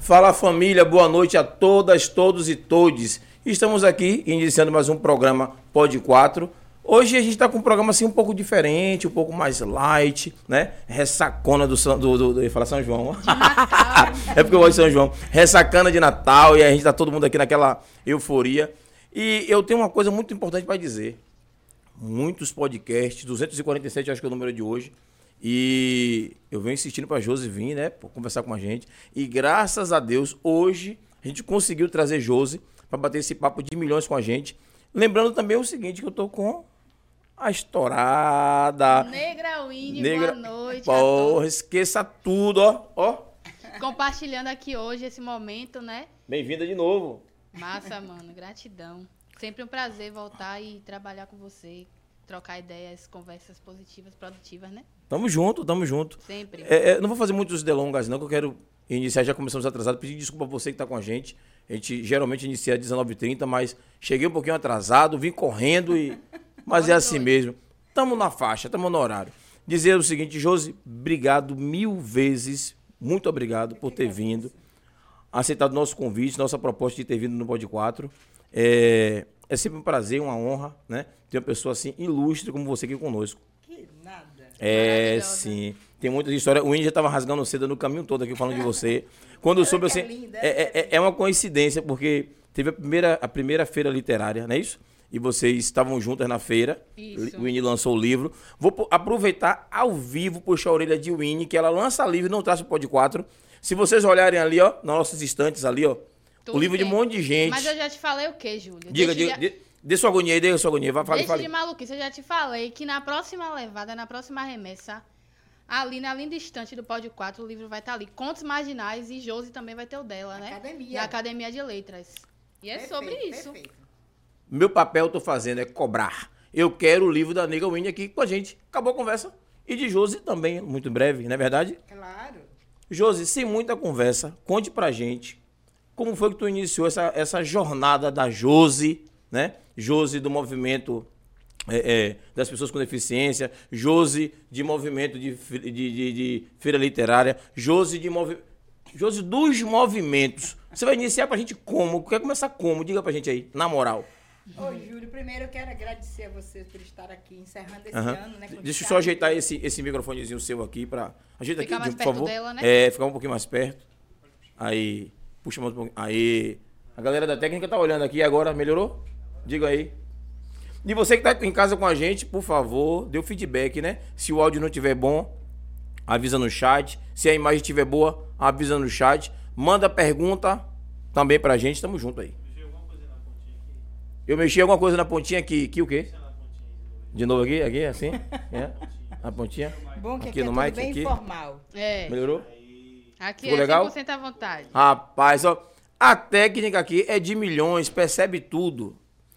Fala família, boa noite a todas, todos e todes. Estamos aqui iniciando mais um programa Pod 4. Hoje a gente está com um programa assim um pouco diferente, um pouco mais light, né? Ressacona do, São- do, do, do eu ia falar São João. é porque eu gosto de São João. Ressacana de Natal e a gente tá todo mundo aqui naquela euforia. E eu tenho uma coisa muito importante para dizer. Muitos podcasts, 247 acho que é o número de hoje. E eu venho insistindo para Josi vir, né, conversar com a gente. E graças a Deus, hoje a gente conseguiu trazer Josi para bater esse papo de milhões com a gente. Lembrando também o seguinte, que eu tô com a estourada. Negra Winnie, Negra- boa noite. a Porra, esqueça tudo, ó. Ó, Compartilhando aqui hoje esse momento, né? bem-vinda de novo. Massa, mano. Gratidão. Sempre um prazer voltar e trabalhar com você, trocar ideias, conversas positivas, produtivas, né? Tamo junto, tamo junto. Sempre. É, é, não vou fazer muitos delongas, não, que eu quero iniciar. Já começamos atrasado. Pedir desculpa a você que está com a gente. A gente geralmente inicia às 19h30, mas cheguei um pouquinho atrasado, vim correndo e. Mas é assim mesmo. Tamo na faixa, tamo no horário. Dizer o seguinte, Josi, obrigado mil vezes. Muito obrigado por ter vindo. Aceitado nosso convite, nossa proposta de ter vindo no Pod 4. É, é sempre um prazer, uma honra, né? Ter uma pessoa assim ilustre como você aqui conosco. Que nada. É, sim. Tem muitas histórias. O Índia já tava rasgando seda no caminho todo aqui falando de você. Quando eu soube, que assim. linda, É, é- é- é uma coincidência, porque teve a primeira, a primeira feira literária, não é isso? E vocês estavam juntas na feira. Isso. O Winnie lançou o livro. Vou aproveitar ao vivo, puxar a orelha de Winnie, que ela lança livro e não traz o Pod 4. Se vocês olharem ali, ó, nas nossas estantes ali, ó. Tudo o livro de um monte de gente. Mas eu já te falei o quê, Júlio? Diga, Deixa diga. de- Dê, sua agonia aí, dê sua agonia. Vai, fale, Deixa fale. de maluquice, eu já te falei que na próxima levada, na próxima remessa, ali na linda estante do Pódio 4, o livro vai estar ali. Contos Marginais e Josi também vai ter o dela, né? Academia. Na Academia de Letras. E é Perfeito, sobre isso. perfeito. Meu papel eu tô fazendo é cobrar. Eu quero o livro da Nega Winnie aqui com a gente. Acabou a conversa. E de Josi também, muito em breve, não é verdade? Claro. Josi, sem muita conversa, conte pra gente como foi que tu iniciou essa, essa jornada da Josi, né? Josi do movimento é, é, das pessoas com deficiência, Josi de movimento de, de, de- de feira literária, Josi de movi... Josi dos movimentos. Você vai iniciar pra gente como? Quer começar como? Diga pra gente aí, na moral. Ô, Júlio, primeiro eu quero agradecer a você por estar aqui encerrando esse Aham. ano, né? Deixa eu só ajeitar esse, esse microfonezinho seu aqui pra. Ajeita Ficar aqui, mais por perto favor. dela, né? É, ficar um pouquinho mais perto. Aí. Puxa mais um pouquinho. Aí. A galera da técnica tá olhando aqui agora, melhorou? Diga aí. E você que tá em casa com a gente, por favor, dê o feedback, né? Se o áudio não estiver bom, avisa no chat. Se a imagem estiver boa, avisa no chat. Manda pergunta também pra gente, tamo junto aí. Eu mexi alguma coisa na pontinha aqui, que o quê? De novo aqui, aqui, assim? É. A pontinha. Bom que aqui aqui, no é tudo mic, bem aqui. informal. É. Melhorou? Aqui Ficou é legal? 100% à vontade. Rapaz, ó, a técnica aqui é de milhões, percebe tudo.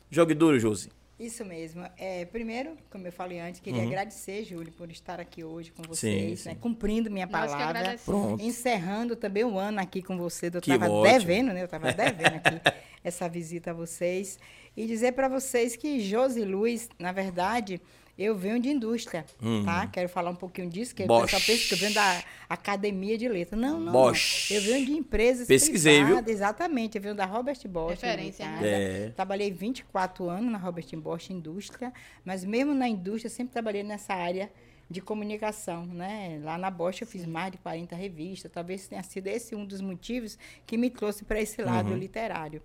Jogue duro, Josi. Isso mesmo. É, primeiro, como eu falei antes, queria agradecer, Júlio, por estar aqui hoje com Uhum. Sim, vocês, sim. né? Cumprindo minha Nós que palavra. Encerrando também o ano aqui com você. Eu estava devendo, né? Eu estava devendo aqui essa visita a vocês. E dizer para vocês que Josi Luz, na verdade, eu venho de indústria, tá? Quero falar um pouquinho disso, que o Bosch. pessoal pensa que eu venho da Academia de Letras. Não, não. Bosch. não. Eu venho de empresas Pesquisei, viu? privadas, Exatamente. Eu venho da Robert Bosch. Referência, né? É. Trabalhei 24 anos na Robert Bosch Indústria, mas mesmo na indústria, sempre trabalhei nessa área de comunicação, né? Lá na Bosch eu fiz mais de 40 revistas, talvez tenha sido esse um dos motivos que me trouxe para esse lado Uhum. literário.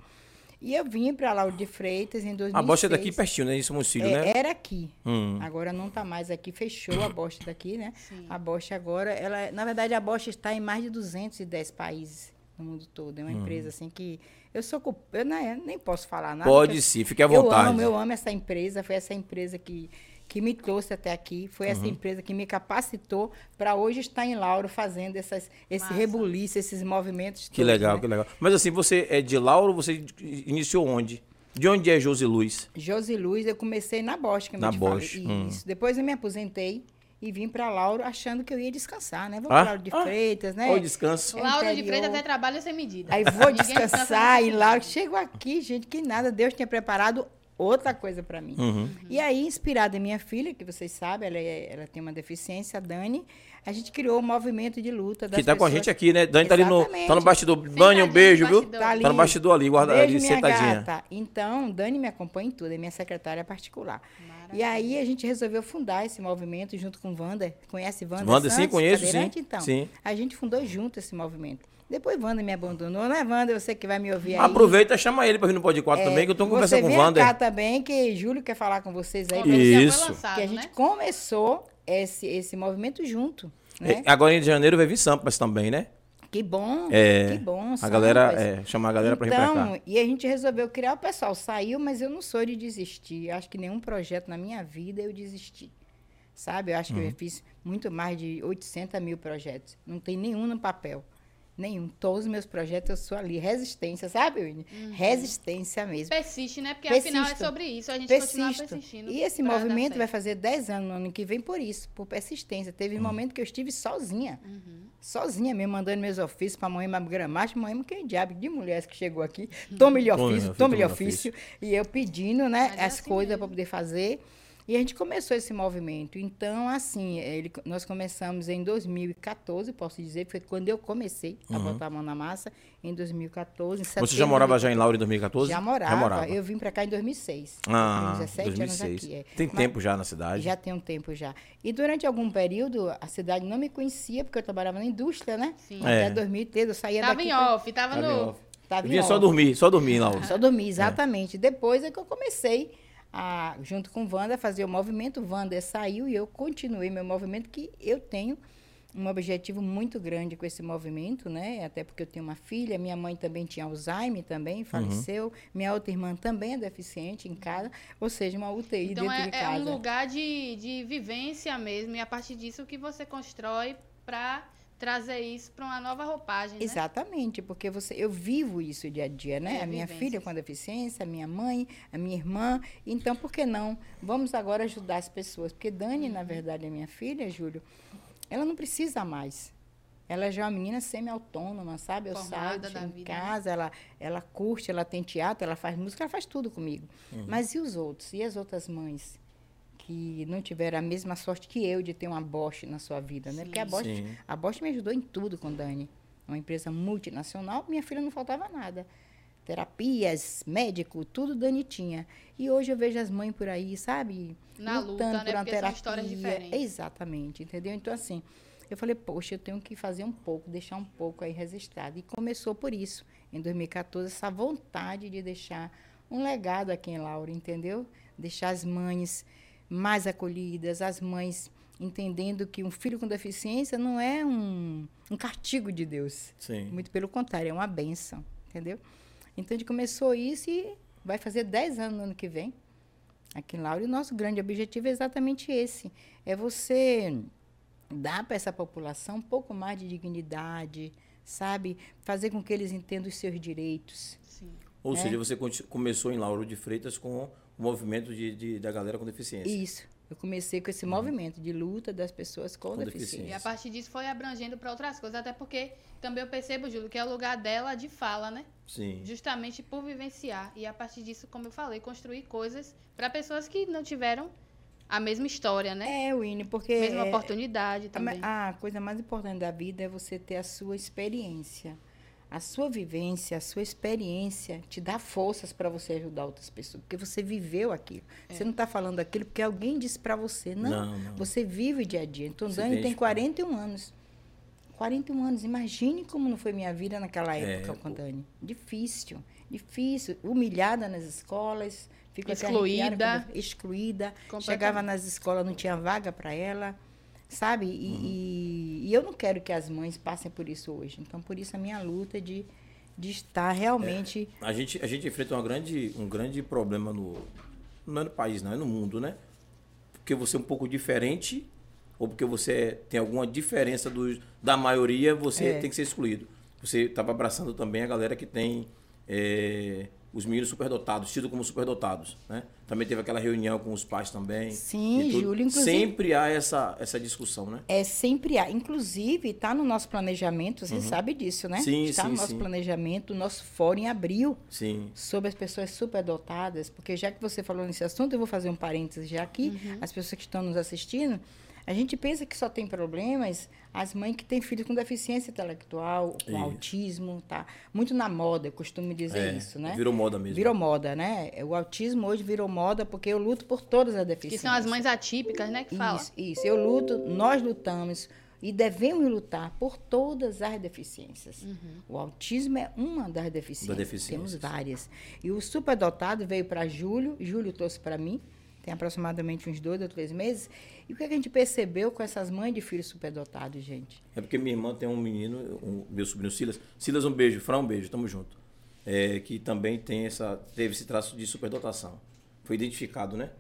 E eu vim para Lauro de Freitas em 2006. A bosta é daqui pertinho, né? Isso é filho, É, né? Era aqui. Hum. Agora não está mais aqui, fechou a Bosch daqui, né? Sim. A Bosch agora, ela, na verdade, a Bosch está em mais de 210 países no mundo todo. É Hum. uma empresa assim que eu sou eu não, eu nem posso falar nada. Pode sim, fique à eu vontade. amo, eu amo essa empresa. Foi essa empresa que, que me trouxe até aqui. Foi Uhum. essa empresa que me capacitou para hoje estar em Lauro fazendo essas, esse Massa. rebuliço, esses movimentos. Que todos, legal, né? que legal. Mas assim, você é de Lauro, você iniciou onde? De onde é Josi Luz? Josi Luz, eu comecei na Bosch, como Na eu. Bosch, hum. Isso. Depois eu me aposentei e vim para Lauro achando que eu ia descansar, né? Vou Ah, para Lauro de ah. Freitas, né? Olha o descanso. É Laura de. Freitas até trabalho sem medida. Aí vou descansar e medida. lá chego aqui, gente, que nada. Deus tinha preparado outra coisa para mim. Uhum. E aí, inspirada em minha filha, que vocês sabem, ela, é- ela tem uma deficiência, a Dani, a gente criou o movimento de luta das Que tá com a pessoas- gente aqui, né? Dani tá ali no, tá no bastidor. Dani, um Sentadinha beijo, viu? Tá ali. Tá no bastidor ali, guarda ali, Beijo, minha sentadinha. gata. Então, Dani me acompanha em tudo, é minha secretária particular. E aí a gente resolveu fundar esse movimento junto com Wanda. Conhece Wanda? Wanda, sim, Santos, conheço, cadeirante? sim. Então, Sim. a gente fundou junto esse movimento. Depois Wanda me abandonou, né, Wanda? Você que vai me ouvir aí. Aproveita, chama ele pra vir no Pod 4 É, também, que eu tô você conversando com o Wander. cá também, que Júlio quer falar com vocês aí. Isso. lançado, Que a gente né? começou esse, esse movimento junto, né? É, Agora em janeiro vai vir Sampas também, né? Que bom, É, que bom. A galera, é, chamar a galera vir pra cá. Então, e a gente resolveu criar, o pessoal saiu, mas eu não sou de desistir. Acho que nenhum projeto na minha vida eu desisti. Sabe? Eu acho que eu Uhum. fiz muito mais de 800 mil projetos. Não tem nenhum no papel. Nenhum. Todos os meus projetos eu sou ali. Resistência, sabe, Winnie? Uhum. Resistência mesmo. Persiste, né? Porque Persisto. afinal é sobre isso. A gente continua Persisto. persistindo. E esse movimento vai fazer 10 anos no ano que vem por isso, por persistência. Teve um momento que eu estive sozinha. Uhum. Sozinha mesmo, mandando meus ofícios para a mãe Gramática. Mãe, quem diabo de mulheres que chegou aqui? Tome-lhe Tome, ofício, tome-lhe tome ofício. E eu pedindo, né, Mas é as assim coisas para poder fazer. E a gente começou esse movimento. Então, assim, ele, nós começamos em 2014, posso dizer, foi quando eu comecei a botar a mão na massa, em 2014. em Você já morava já em Laura em 2014? Já morava. Eu vim para cá em 2006. Ah, Tenho 17 2006. anos aqui. é. Tem Mas- tempo já na cidade. Já tem um tempo já. E durante algum período, a cidade não me conhecia, porque eu trabalhava na indústria, né? Sim. Até É. 2013, eu saía Tava daqui. em pra- off, tava Tá bem, no. ó. Tava Eu em vinha só off. dormir, só dormir em Laura. Só dormir, exatamente. Depois é que eu comecei, a, junto com Wanda, fazer o movimento. Wanda saiu e eu continuei meu movimento, que eu tenho um objetivo muito grande com esse movimento, né? Até porque eu tenho uma filha, minha mãe também tinha Alzheimer, também faleceu. Minha outra irmã também é deficiente em casa, ou seja, uma UTI Então dentro é, de é casa. um lugar de, de vivência mesmo. E a partir disso que você constrói pra trazer isso pra uma nova roupagem. Né? Exatamente, porque você, eu vivo isso dia a dia, né? É, a minha vivências. filha com a deficiência, a minha mãe, a minha irmã. Então, por que não? Vamos agora ajudar as pessoas. Porque Dani, Uhum. na verdade, é minha filha, Júlio, ela não precisa mais. Ela já é uma menina semi-autônoma, sabe? Eu saio em vida, né? casa, ela, ela curte, ela tem teatro, ela faz música, ela faz tudo comigo. Uhum. Mas e os outros? E as outras mães? Que não tiveram a mesma sorte que eu de ter uma Bosch na sua vida, né? Porque a Bosch Sim. a Bosch me ajudou em tudo com Dani. Uma empresa multinacional, minha filha não faltava nada. Terapias, médico, tudo Dani tinha. E hoje eu vejo as mães por aí, sabe? Na luta, né? Porque são histórias diferentes. Exatamente, entendeu? Então, assim, eu falei, poxa, eu tenho que fazer um pouco, deixar um pouco aí registrado. E começou por isso, em 2014, essa vontade de deixar um legado aqui em Laura, entendeu? Deixar as mães mais acolhidas, as mães entendendo que um filho com deficiência não é um, um castigo de Deus. Sim. Muito pelo contrário, é uma benção, entendeu? Então, a gente começou isso e vai fazer 10 anos no ano que vem, aqui em Laura. E o nosso grande objetivo é exatamente esse. É você dar para essa população um pouco mais de dignidade, sabe? Fazer com que eles entendam os seus direitos. Sim. Ou É. seja, você começou em Lauro de Freitas com o movimento de, de- da galera com deficiência. Isso. Eu comecei com esse movimento de luta das pessoas com, Com deficiência. deficiência. E a partir disso foi abrangendo para outras coisas. Até porque também eu percebo, Júlio, que é o lugar dela de fala, né? Sim. Justamente por vivenciar. E a partir disso, como eu falei, construir coisas para pessoas que não tiveram a mesma história, né? É, Winnie, porque... Mesma é- oportunidade A também. A coisa mais importante da vida é você ter a sua experiência. A sua vivência, a sua experiência te dá forças para você ajudar outras pessoas. Porque você viveu aquilo. Você não está falando aquilo porque alguém disse para você. Não, Não, não. Você vive o dia a dia. Então, Se Dani tem identifica. 41 anos. 41 anos. Imagine como não foi minha vida naquela É, época com pô. Dani. Difícil. Difícil. Humilhada nas escolas. Fico até Excluída. excluída. Chegava nas escolas, não tinha vaga para ela. Sabe? E, Uhum. e- e eu não quero que as mães passem por isso hoje. Então, por isso a minha luta de, de estar realmente. A gente, a gente enfrenta uma grande, um grande problema no. Não é no país, não, é no mundo, né? Porque você é um pouco diferente, ou porque você tem alguma diferença do, da maioria, você É. tem que ser excluído. Você estava abraçando também a galera que tem é, os meninos superdotados, tidos como superdotados, né? Também teve aquela reunião com os pais também. Sim. Júlio, inclusive- Sempre há essa, essa discussão, né? É sempre há. Inclusive, está no nosso planejamento, você sabe disso, né? Uhum. Sim, Está sim, no nosso sim. planejamento, o nosso fórum em abril, Sim. sobre as pessoas superdotadas, porque já que você falou nesse assunto, eu vou fazer um parênteses já aqui. As pessoas que estão nos assistindo, a gente pensa que só tem problemas as mães que têm filhos com deficiência intelectual, com Isso. autismo, tá? Muito na moda, eu costumo dizer É, isso, né? Virou moda mesmo. Virou moda, né? O autismo hoje virou moda porque eu luto por todas as Que deficiências. são as mães atípicas, né? Que fala. Isso, isso. Eu luto, nós lutamos e devemos lutar por todas as deficiências. O autismo é uma das deficiências. Das deficiências. Temos várias. E o superdotado veio para Júlio, Júlio trouxe para mim, tem aproximadamente uns dois ou três meses. E o que a gente percebeu com essas mães de filhos superdotados, gente? É porque minha irmã tem um menino, um, meu sobrinho Silas. Silas, um beijo. Fran, um beijo. Tamo junto. É, que também tem essa, teve esse traço de superdotação. Foi identificado, né?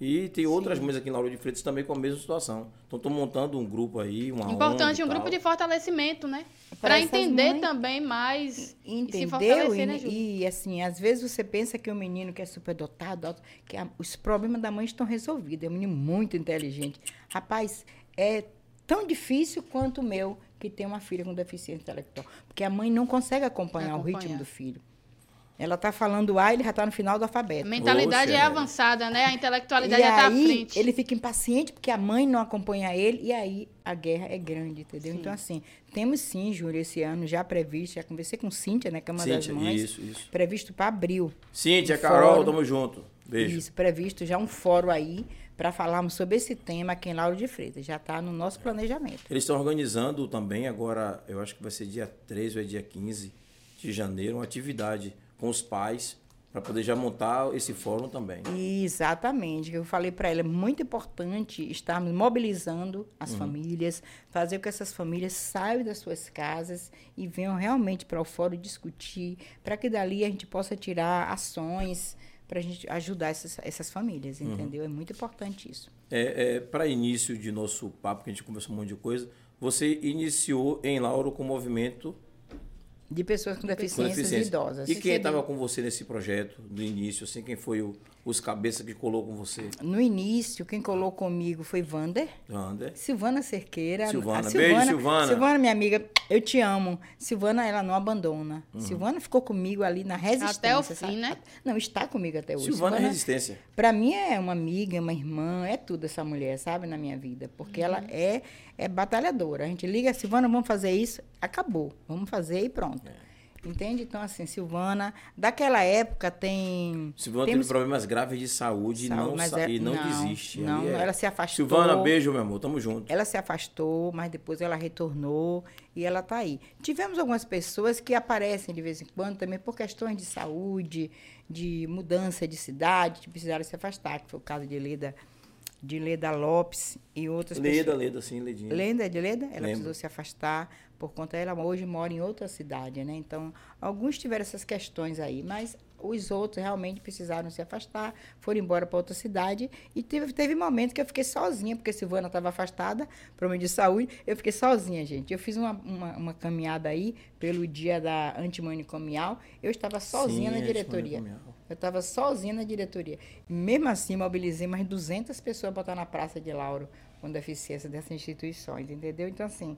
E tem outras mães aqui em Lauro de Freitas também com a mesma situação. Então, estou montando um grupo aí, uma Importante, um grupo de fortalecimento, né? Para entender mães- também mais e se Entendeu? fortalecer, E, né, e, assim, às vezes você pensa que o menino que é superdotado, que a- os problemas da mãe estão resolvidos. É um menino muito inteligente. Rapaz, é tão difícil quanto o meu, que tem uma filha com deficiência intelectual. Porque a mãe não consegue acompanhar, o ritmo Acompanhar. do filho. Ela está falando A, ele já está no final do A alfabeto. mentalidade Oxe, é avançada, né? A intelectualidade E já tá à frente. ele fica impaciente porque a mãe não acompanha ele e aí a guerra é grande, entendeu? Então, assim, temos sim, Júlio, esse ano já previsto, já conversei com Cíntia, né, que é uma das Cíntia, mães, isso, isso. previsto para abril. Cíntia, Um Carol, fórum. tamo junto. Beijo. Isso, previsto já um fórum aí para falarmos sobre esse tema aqui em Lauro de Freitas. Já está no nosso planejamento. Eles estão organizando também agora, eu acho que vai ser dia 13 ou é dia 15 de janeiro, uma atividade com os pais para poder já montar esse fórum também. Exatamente. Eu falei para ela, é muito importante estarmos mobilizando as famílias, fazer com que essas famílias saiam das suas casas e venham realmente para o fórum discutir, para que dali a gente possa tirar ações para a gente ajudar essas, essas famílias, entendeu? É muito importante isso. É, para início de nosso papo, que a gente conversou um monte de coisa, você iniciou em Lauro com o movimento De pessoas com com deficiências deficiência. idosas. E quem estava com você nesse projeto do início, assim, quem foi o- os cabeças que colou com você? No início, quem colou comigo foi Vander. Wander. Silvana Cerqueira. Silvana. A Beijo, Silvana. Silvana, minha amiga, eu te amo. Silvana, ela não abandona. Uhum. Silvana ficou comigo ali na resistência. Até o fim, sabe? né? Não, está comigo até hoje. Silvana é resistência. Pra mim é uma amiga, uma irmã, é tudo essa mulher, sabe, na minha vida. Porque ela Uhum. é, é batalhadora. A gente liga, Silvana, vamos fazer isso? Acabou. Vamos fazer e pronto. É. Entende? Então, assim, Silvana, daquela época tem. Silvana temos- teve problemas graves de saúde, e Saúde, não, sa- é- e não, não, desiste. não, é- ela se afastou. Silvana, beijo, meu amor. Tamo junto. Ela se afastou, mas depois ela retornou e ela está aí. Tivemos algumas pessoas que aparecem de vez em quando também por questões de saúde, de mudança de cidade, que precisaram se afastar, que foi o caso de Leda, de Leda Lopes e outras Leda, pessoas. Leda, sim, Ledinha. Lenda de Leda, ela Lembro. precisou se afastar por conta ela hoje mora em outra cidade, né? Então, alguns tiveram essas questões aí, mas os outros realmente precisaram se afastar, foram embora para outra cidade e teve teve momento que eu fiquei sozinha, porque Silvana estava afastada, problema de saúde, eu fiquei sozinha, gente. Eu fiz uma, uma, uma caminhada aí pelo dia da antimanicomial, eu estava sozinha Sim, na diretoria. Eu estava sozinha na diretoria. Mesmo assim, mobilizei mais 200 pessoas para estar na Praça de Lauro com deficiência dessas instituições, entendeu? Então, assim,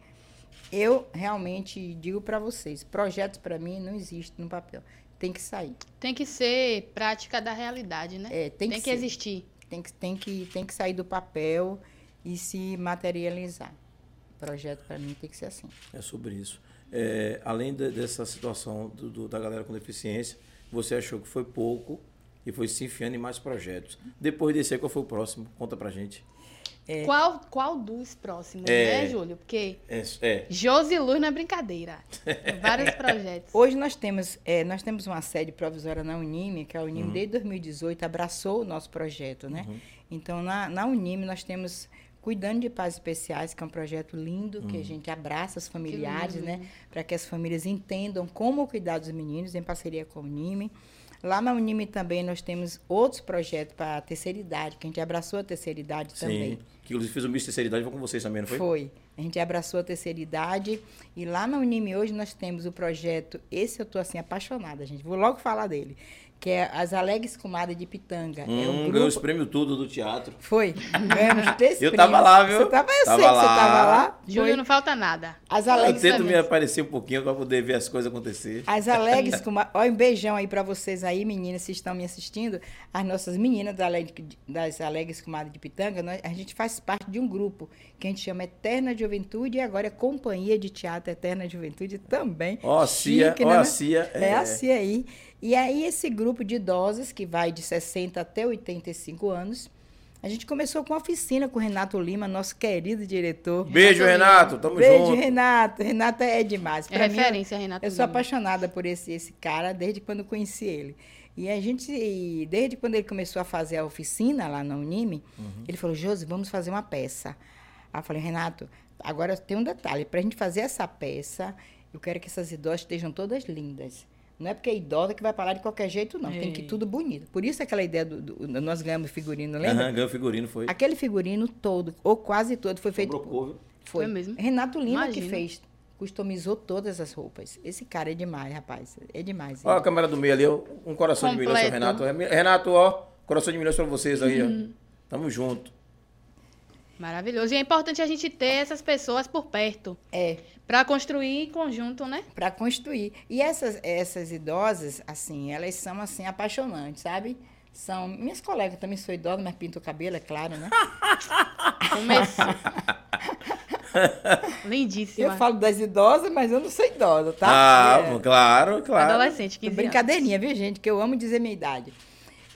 eu realmente digo para vocês, projetos para mim não existem no papel. Tem que sair. Tem que ser prática da realidade, né? É, tem que ser. existir. Tem que, tem, que, tem que sair do papel e se materializar. Projeto para mim tem que ser assim. É sobre isso. É, além de- dessa situação do- do- da galera com deficiência, você achou que foi pouco e foi se enfiando em mais projetos. Depois desse aí, qual foi o próximo? Conta pra gente. Qual, qual dos próximos, É. né, Júlio? Porque É, é. Josi Luz não é brincadeira. Vários projetos. Hoje nós temos, é, nós temos uma sede provisória na Unime, que a Unime desde 2018 abraçou o nosso projeto, né? Então na, na Unime nós temos Cuidando de Pais Especiais, que é um projeto lindo, que a gente abraça os familiares, né? Para que as famílias entendam como cuidar dos meninos, em parceria com a Unime. Lá na Unime também nós temos outros projetos para a terceira idade, que a gente abraçou a terceira idade também. Sim. que inclusive fez o Miss Terceira Idade, foi com vocês também, não foi? Foi. A gente abraçou a terceira idade e lá na Unime hoje nós temos o projeto, esse eu tô assim apaixonada, gente. Vou logo falar dele, que é as Alegres Comadres de Pitanga. é Hum, um ganhou os grupo prêmios tudo do teatro. Foi. Ganhamos três Eu prêmios. tava lá, viu? Você tava, eu Tava sei que você lá. tava lá. Júlio, não falta nada. As Eu Alegres tento me também. aparecer um pouquinho pra poder ver as coisas acontecer. As alegres com Olha, um beijão aí pra vocês aí, meninas, se estão me assistindo. As nossas meninas das Alegres, das alegres Comadres de Pitanga, nós- a gente faz parte de um grupo que a gente chama Eterna Juventude e agora é Companhia de Teatro Eterna Juventude também. Ó, a Cia, ó, né? a Cia. É a Cia aí. E aí, esse grupo de idosas, que vai de 60 até 85 anos, a gente começou com uma oficina com o Renato Lima, nosso querido diretor. Beijo, Renato. Tamo Beijo, junto. Renato. Renato é demais. É Pra mim, referência, Renato. eu sou Lima. apaixonada por esse, esse cara desde quando eu conheci ele. E a gente, desde quando ele começou a fazer a oficina lá na Unime, Uhum. ele falou, Josi, vamos fazer uma peça. Aí eu falei, Renato, agora tem um detalhe. Para a gente fazer essa peça, eu quero que essas idosas estejam todas lindas. Não é porque é idosa que vai falar de qualquer jeito, não. Tem que ir Ei. tudo bonito. Por isso aquela ideia do... do- nós ganhamos figurino, lembra? Aham, ganhou figurino, foi. Aquele figurino todo, ou quase todo, foi feito... Viu? Foi. Foi mesmo? Renato Lima que Imagino. fez. Customizou todas as roupas. Esse cara é demais, rapaz. É demais. Ó a câmera do meio ali, um coração de milhões pro Completo. Renato. Renato, ó, coração de milhões pra vocês aí, ó. Tamo junto. Maravilhoso. E é importante a gente ter essas pessoas por perto. É, Pra construir em conjunto, né? para construir. E essas, essas idosas, assim, elas são, assim, apaixonantes, sabe? São... Minhas colegas também sou idosa, mas pinto o cabelo, é claro, né? Começou. Lindíssima. Eu falo das idosas, mas eu não sou idosa, tá? Ah, É. claro, claro. Adolescente, 15 anos. Brincadeirinha, viu, gente? Que eu amo dizer minha idade.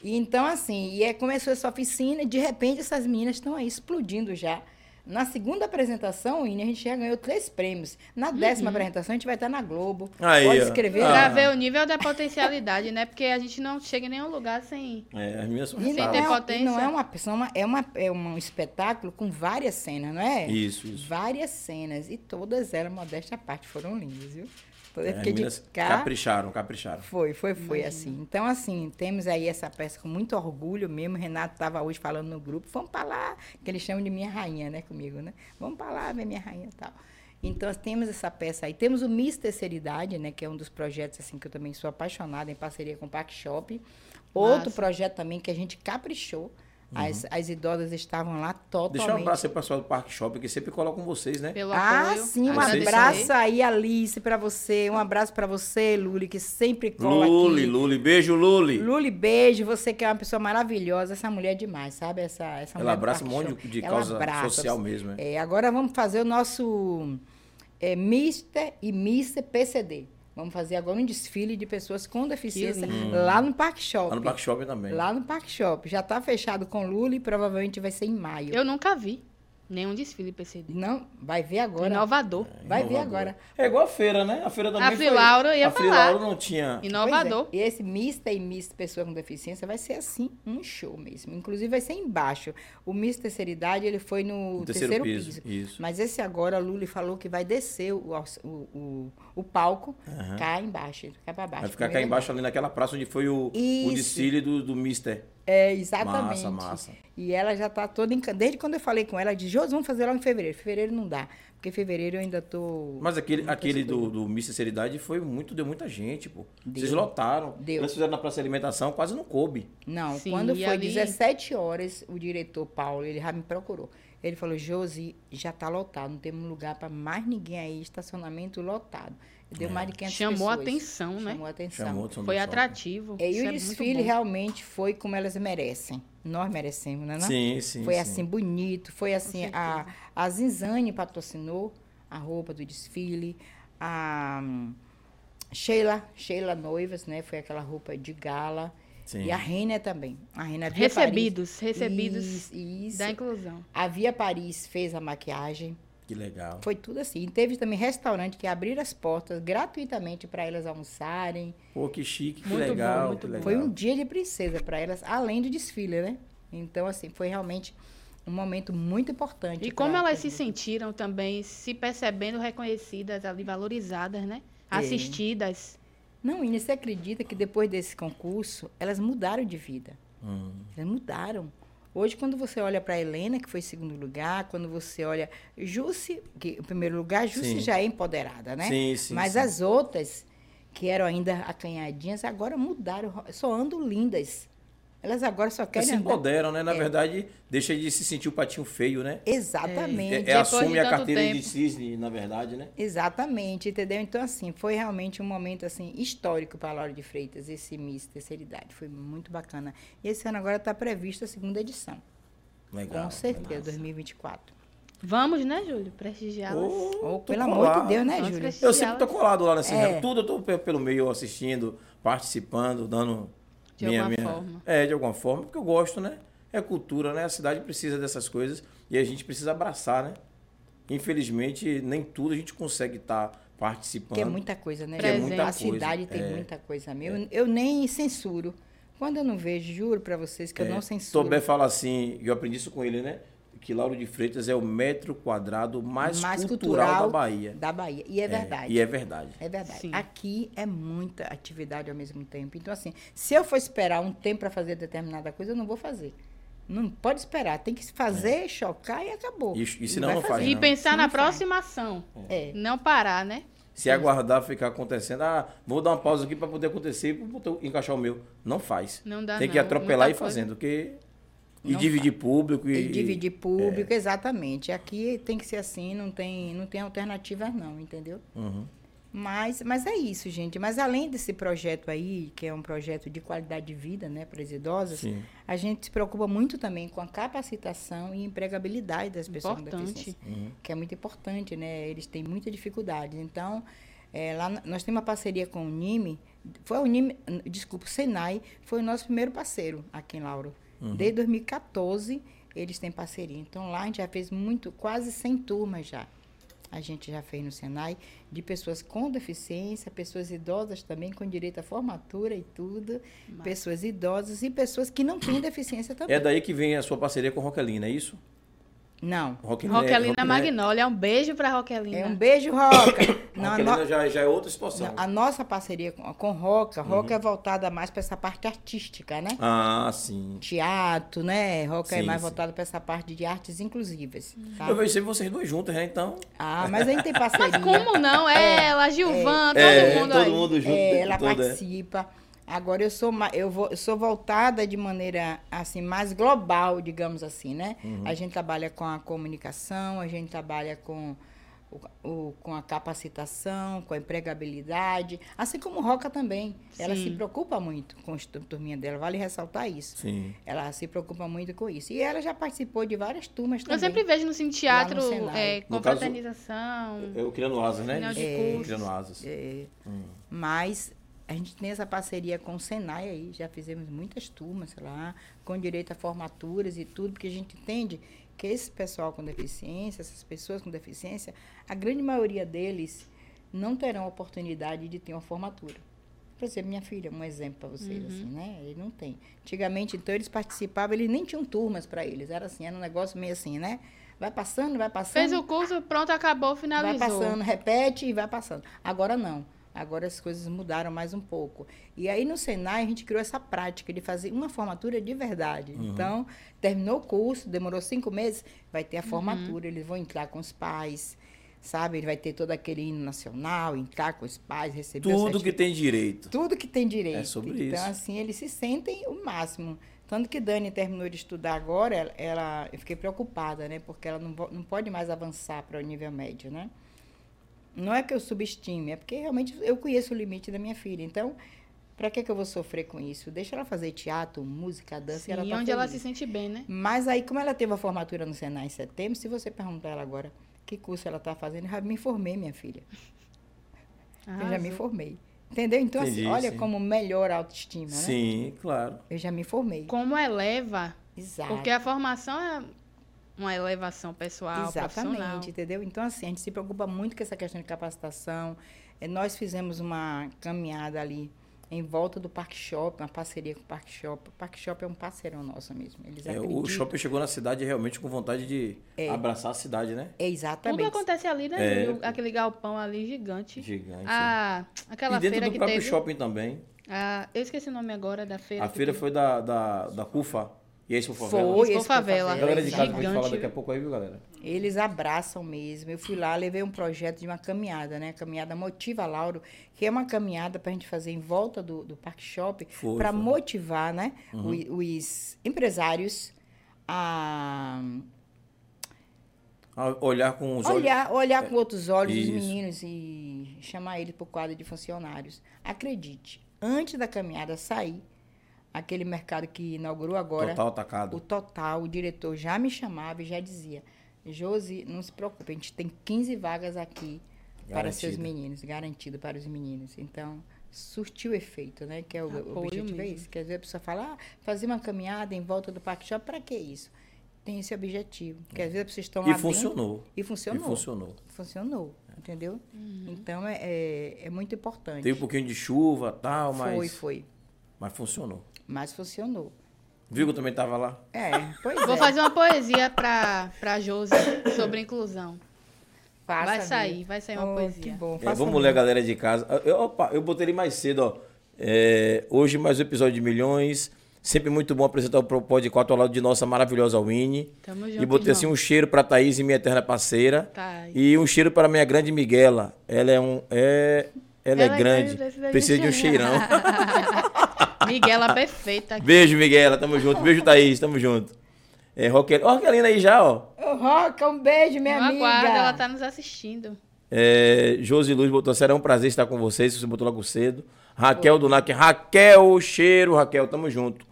E então, assim, e aí começou essa oficina, e de repente essas meninas estão aí explodindo já. Na segunda apresentação, Ine, a gente já ganhou três prêmios. Na décima apresentação, a gente vai estar na Globo. Aí, Pode escrever. Ah. Pra ver o nível da potencialidade, né? Porque a gente não chega em nenhum lugar sem. É, as minhas são E Sem não, ter é, potência. não é uma pessoa, é, uma, é um espetáculo com várias cenas, não é? Isso, isso. Várias cenas. E todas elas, modéstia à parte, foram lindas, viu? É, eu as fiquei de cá. capricharam, capricharam. Foi, foi, foi assim. Então, assim, temos aí essa peça com muito orgulho mesmo. Renato estava hoje falando no grupo, vamos para lá, que eles chamam de minha rainha, né, comigo, né? Vamos para lá ver minha rainha e tal. Então, temos essa peça aí. Temos o Miss Terceira Idade, né, que é um dos projetos, assim, que eu também sou apaixonada, em parceria com o Park Shop. Outro Massa. projeto também que a gente caprichou. As, as idosas estavam lá totalmente... Deixa um abraço aí pro pessoal do Parque Shopping, que sempre colocam vocês, né? Pelo Ah, apoio. sim, um Agradecer. abraço aí, Alice, para você. Um abraço para você, Luli, que sempre cola Luli, aqui. Luli, beijo, Luli. Luli, beijo. Você que é uma pessoa maravilhosa. Essa mulher é demais, sabe? Essa, essa Ela abraça um monte de- causa abraça. social mesmo, é. É, agora vamos fazer o nosso é, Mister e Mister PCD. Vamos fazer agora um desfile de pessoas com deficiência lá no Parque Shopping. Lá no Parque Shopping também. Lá no Parque Shopping. Já está fechado com Luli e provavelmente vai ser em maio. Eu nunca vi nenhum desfile PCD. Não, vai ver agora. Inovador. Vai ver Inovador. agora. É igual a feira, né? A feira também A Frilaura ia A falar. Não tinha... Inovador. Pois é. E esse Mista e Miss Pessoa com Deficiência vai ser assim, um show mesmo. Inclusive vai ser embaixo. O Miss Terceira Idade, ele foi no, No terceiro, terceiro piso. piso, isso. Mas esse agora, a Luli falou que vai descer o, o, o, o palco Aham. cá embaixo, cá pra baixo. Vai ficar cá embaixo ali naquela praça onde foi o, o desfile do, do Mister. É, exatamente. Massa, massa. E ela já tá toda encantada. Desde quando eu falei com ela, ela disse, Josi, vamos fazer logo em fevereiro. Fevereiro não dá, porque fevereiro eu ainda tô... Mas aquele, aquele do, do Mister Seriedade foi muito, deu muita gente, pô. Deu. Vocês lotaram. Deu. Eles fizeram na praça de alimentação, quase não coube. Não, Sim, quando foi ali- 17 horas, o diretor Paulo, ele já me procurou. Ele falou, Josi, já tá lotado, não temos lugar para mais ninguém aí, estacionamento lotado. Deu mais de 500 Chamou pessoas. atenção, né? Chamou atenção. Chamou, Foi atrativo. E Isso o é desfile realmente foi como elas merecem. Nós merecemos, né? Não? Sim, sim. foi sim. assim bonito, foi assim a a Zinzane patrocinou a roupa do desfile, a hum, Sheila, Sheila Noivas, né? Foi aquela roupa de gala. Sim. E a Renner também. A Renner Via Recebidos, Paris. recebidos Isso, isso. da inclusão. A Via Paris fez a maquiagem. Que legal. Foi tudo assim. E teve também restaurante que abriram as portas gratuitamente para elas almoçarem. Pô, que chique, que Muito bom, legal. muito que bom. legal. Foi um dia de princesa para elas, além do desfile, né? Então, assim, foi realmente um momento muito importante. E como elas se sentiram também, se percebendo reconhecidas ali, valorizadas, né? É. Assistidas. Não, Inês, você acredita que depois desse concurso, elas mudaram de vida? Hum. Elas mudaram. Hoje, quando você olha para Helena, que foi segundo lugar, quando você olha Jusce, que em primeiro lugar, Jusce Sim. já é empoderada, né? Sim, sim, Mas sim. as outras, que eram ainda acanhadinhas, agora mudaram, só andam lindas. Elas agora só Elas querem se andar. empoderam, né? Na É. verdade, deixa de se sentir o patinho feio, né? Exatamente. É, é, Depois assume de a carteira de tempo. cisne, na verdade, né? Exatamente, entendeu? Então, assim, foi realmente um momento, assim, histórico para a Laura de Freitas, esse Miss Terceira Idade. Foi muito bacana. E esse ano agora está prevista a segunda edição. Legal. com certeza, legal. 2024. Vamos, né, Júlio? Prestigiá-las. Oh, tô pelo amor de. Deus, né, Vamos prestigiar. Eu sempre tô colado lá nesse É. Tudo eu tô pe- pelo meio assistindo, participando, dando. De alguma forma. É, de alguma forma, porque eu gosto, né? É cultura, né? A cidade precisa dessas coisas e a gente precisa abraçar, né? Infelizmente, nem tudo a gente consegue estar participando. Que é muita coisa, né? É muita a coisa, cidade tem é. muita coisa mesmo. Eu nem censuro. Quando eu não vejo, juro para vocês que eu não censuro. Tobé fala assim, eu aprendi isso com ele, né? Que Lauro de Freitas é o metro quadrado mais, cultural, da Bahia. Da Bahia. E é verdade. e é verdade. É verdade. Sim. Aqui é muita atividade ao mesmo tempo. Então, assim, se eu for esperar um tempo para fazer determinada coisa, eu não vou fazer. Não pode esperar. Tem que fazer, chocar e acabou. E- e senão vai não faz. E não. pensar Não na faz. próxima ação. É. Não parar, né? Se aguardar ficar acontecendo, ah, vou dar uma pausa aqui para poder acontecer e encaixar o meu. Não faz. Não dá, Tem que não. atropelar e coisa. fazendo, porque... E Não dividir público e... E dividir público, exatamente. Aqui tem que ser assim, não tem, não tem alternativas não, entendeu? Uhum. Mas, mas é isso, gente. Mas além desse projeto aí, que é um projeto de qualidade de vida, né, para as idosas, Sim. a gente se preocupa muito também com a capacitação e empregabilidade das pessoas Importante. com deficiência, que é muito importante, né? Eles têm muita dificuldade. Então, é, lá nós temos uma parceria com o NIME, foi o NIME, desculpa, o Senai, foi o nosso primeiro parceiro aqui em Lauro. Desde 2014 eles têm parceria. Então lá a gente já fez muito, quase 100 turmas já. A gente já fez no Senai de pessoas com deficiência, pessoas idosas também com direito à formatura e tudo, pessoas idosas e pessoas que não têm deficiência também. É daí que vem a sua parceria com Roquelina, é isso? Não. Roquelina, Roquelina Magnólia. Um beijo pra Roquelina. É um beijo, Roca. Não, Roquelina no- já, já é outra situação. não, a nossa parceria com, com Roca, Roca é voltada mais para essa parte artística, né? Ah, sim. Teatro, né? Roca é Sim, mais sim. voltada para essa parte de artes inclusivas. tá? Eu vejo sempre vocês dois juntos, né? Então... Ah, mas a gente tem parceria. Como não? Ela, Gilvan, todo é, mundo todo aí. mundo junto. É, ela todo, é. Agora eu sou ma- eu, vou, eu sou voltada de maneira assim mais global, digamos assim, né? Uhum. A gente trabalha com a comunicação, a gente trabalha com o, o- com a capacitação, com a empregabilidade, assim como Roca também. Ela Sim. se preocupa muito com a turminha dela, vale ressaltar isso. Sim. Ela se preocupa muito com isso. E ela já participou de várias turmas também. Eu sempre vejo no Cine Teatro é, No caso- confraternização. Eu criando asas, né? Final de É, curso. Criando asas. É, Hum. Mas a gente tem essa parceria com o Senai aí, já fizemos muitas turmas lá, com direito a formaturas e tudo, porque a gente entende que esse pessoal com deficiência, essas pessoas com deficiência, a grande maioria deles não terão oportunidade de ter uma formatura. Por exemplo, minha filha, um exemplo para vocês, Uhum. assim, né? Ele não tem. Antigamente, então, eles participavam, eles nem tinham turmas para eles. Era assim, era um negócio meio assim, né? Vai passando, vai passando. Fez o curso, pronto, acabou, finalizou. Vai passando, repete e vai passando. Agora não. Agora as coisas mudaram mais um pouco. E aí no Senai a gente criou essa prática de fazer uma formatura de verdade. Então, terminou o curso, demorou cinco meses, vai ter a formatura, eles vão entrar com os pais, sabe? Ele vai ter todo aquele hino nacional, entrar com os pais, receber o Tudo que tem direito. Tudo que tem direito. É sobre então, isso. assim, eles se sentem o máximo. Tanto que Dani terminou de estudar agora, ela, ela- eu fiquei preocupada, né? Porque ela não, não pode mais avançar para o nível médio, né? Não é que eu subestime, é porque realmente eu conheço o limite da minha filha. Então, para que, que eu vou sofrer com isso? Deixa ela fazer teatro, música, dança Sim, e ela tá onde ela feliz. se sente bem, né? Mas aí, como ela teve a formatura no Senai em setembro, se você perguntar ela agora que curso ela está fazendo, eu já me informei, minha filha. Eu já me formei. Entendeu? Então, Entendi, assim, olha sim. como melhora a autoestima, né? Sim, claro. Eu já me formei. Como eleva, Exato. porque a formação é uma elevação pessoal, profissional. Exatamente, entendeu? Então, assim, a gente se preocupa muito com essa questão de capacitação. Eh, Nós fizemos uma caminhada ali em volta do Parque Shop, uma parceria com o Parque Shop. O Parque Shop é um parceirão nosso mesmo. Eles É, acreditam. o shopping chegou na cidade realmente com vontade de abraçar a cidade, né? É Tudo exatamente. acontece ali, né? É. Aquele galpão ali gigante. Gigante. Ah, aquela e dentro feira do que próprio teve. shopping também. Ah, eu esqueci o nome agora da feira. A feira teve. foi da, da, da CUFA. E esse por favela? Foi Esse favela. A galera de casa vai Gigante, falar daqui a pouco aí, viu, galera? Eles abraçam mesmo. Eu fui lá, levei um projeto de uma caminhada, né? Caminhada Motiva Lauro, que é uma caminhada para a gente fazer em volta do, do Parque Shopping, Foi, para foi. motivar, né? o- Os, empresários a A Olhar com os olhos. olhar, olhar com outros olhos Isso. os meninos e chamar eles para o quadro de funcionários. Acredite, antes da caminhada sair, aquele mercado que inaugurou agora, Total atacado. o total, o diretor já me chamava e já dizia: Josi, não se preocupe, a gente tem 15 vagas aqui para seus meninos, garantido para os meninos. Então, surtiu efeito, né? Que é o, o objetivo é mesmo. isso. Quer dizer, a pessoa fala, ah, fazer uma caminhada em volta do Parque Shopping, para que isso? Tem esse objetivo. Porque às vezes pessoas estão lá E dentro- funcionou. E funcionou. E funcionou. Funcionou, entendeu? Uhum. Então, é, é, é muito importante. Teve um pouquinho de chuva tal, mas, Foi, foi. mas funcionou. Mas funcionou. Eu também tava lá? É, pois Vou é. fazer uma poesia pra, pra Josi sobre inclusão. Faça, vai viu? sair, vai sair uma Oh, poesia. Que bom, É, vamos ler a galera de casa. Eu, opa, eu botei ele mais cedo, ó. É, hoje mais um episódio de Milhões. Sempre muito bom apresentar o Pro Pod 4 ao lado de nossa maravilhosa Winnie. Tamo junto, E botei assim um cheiro pra Thaís, minha eterna parceira. Thaís. E um cheiro para minha grande Miguela. Ela é um. É, ela, é Ela é grande. grande, precisa de Precisa de um cheirão. Miguela perfeita. Beijo, Miguela. Tamo junto. Beijo, Thaís. Tamo junto. É, Roquel... Ó, Roquelina aí já, ó. Roca, um beijo, minha Não amiga. aguarda, ela tá nos assistindo. É, Josi Luz botou, será um prazer estar com vocês, você botou logo cedo. Raquel do NAC, Raquel, cheiro, Raquel, tamo junto.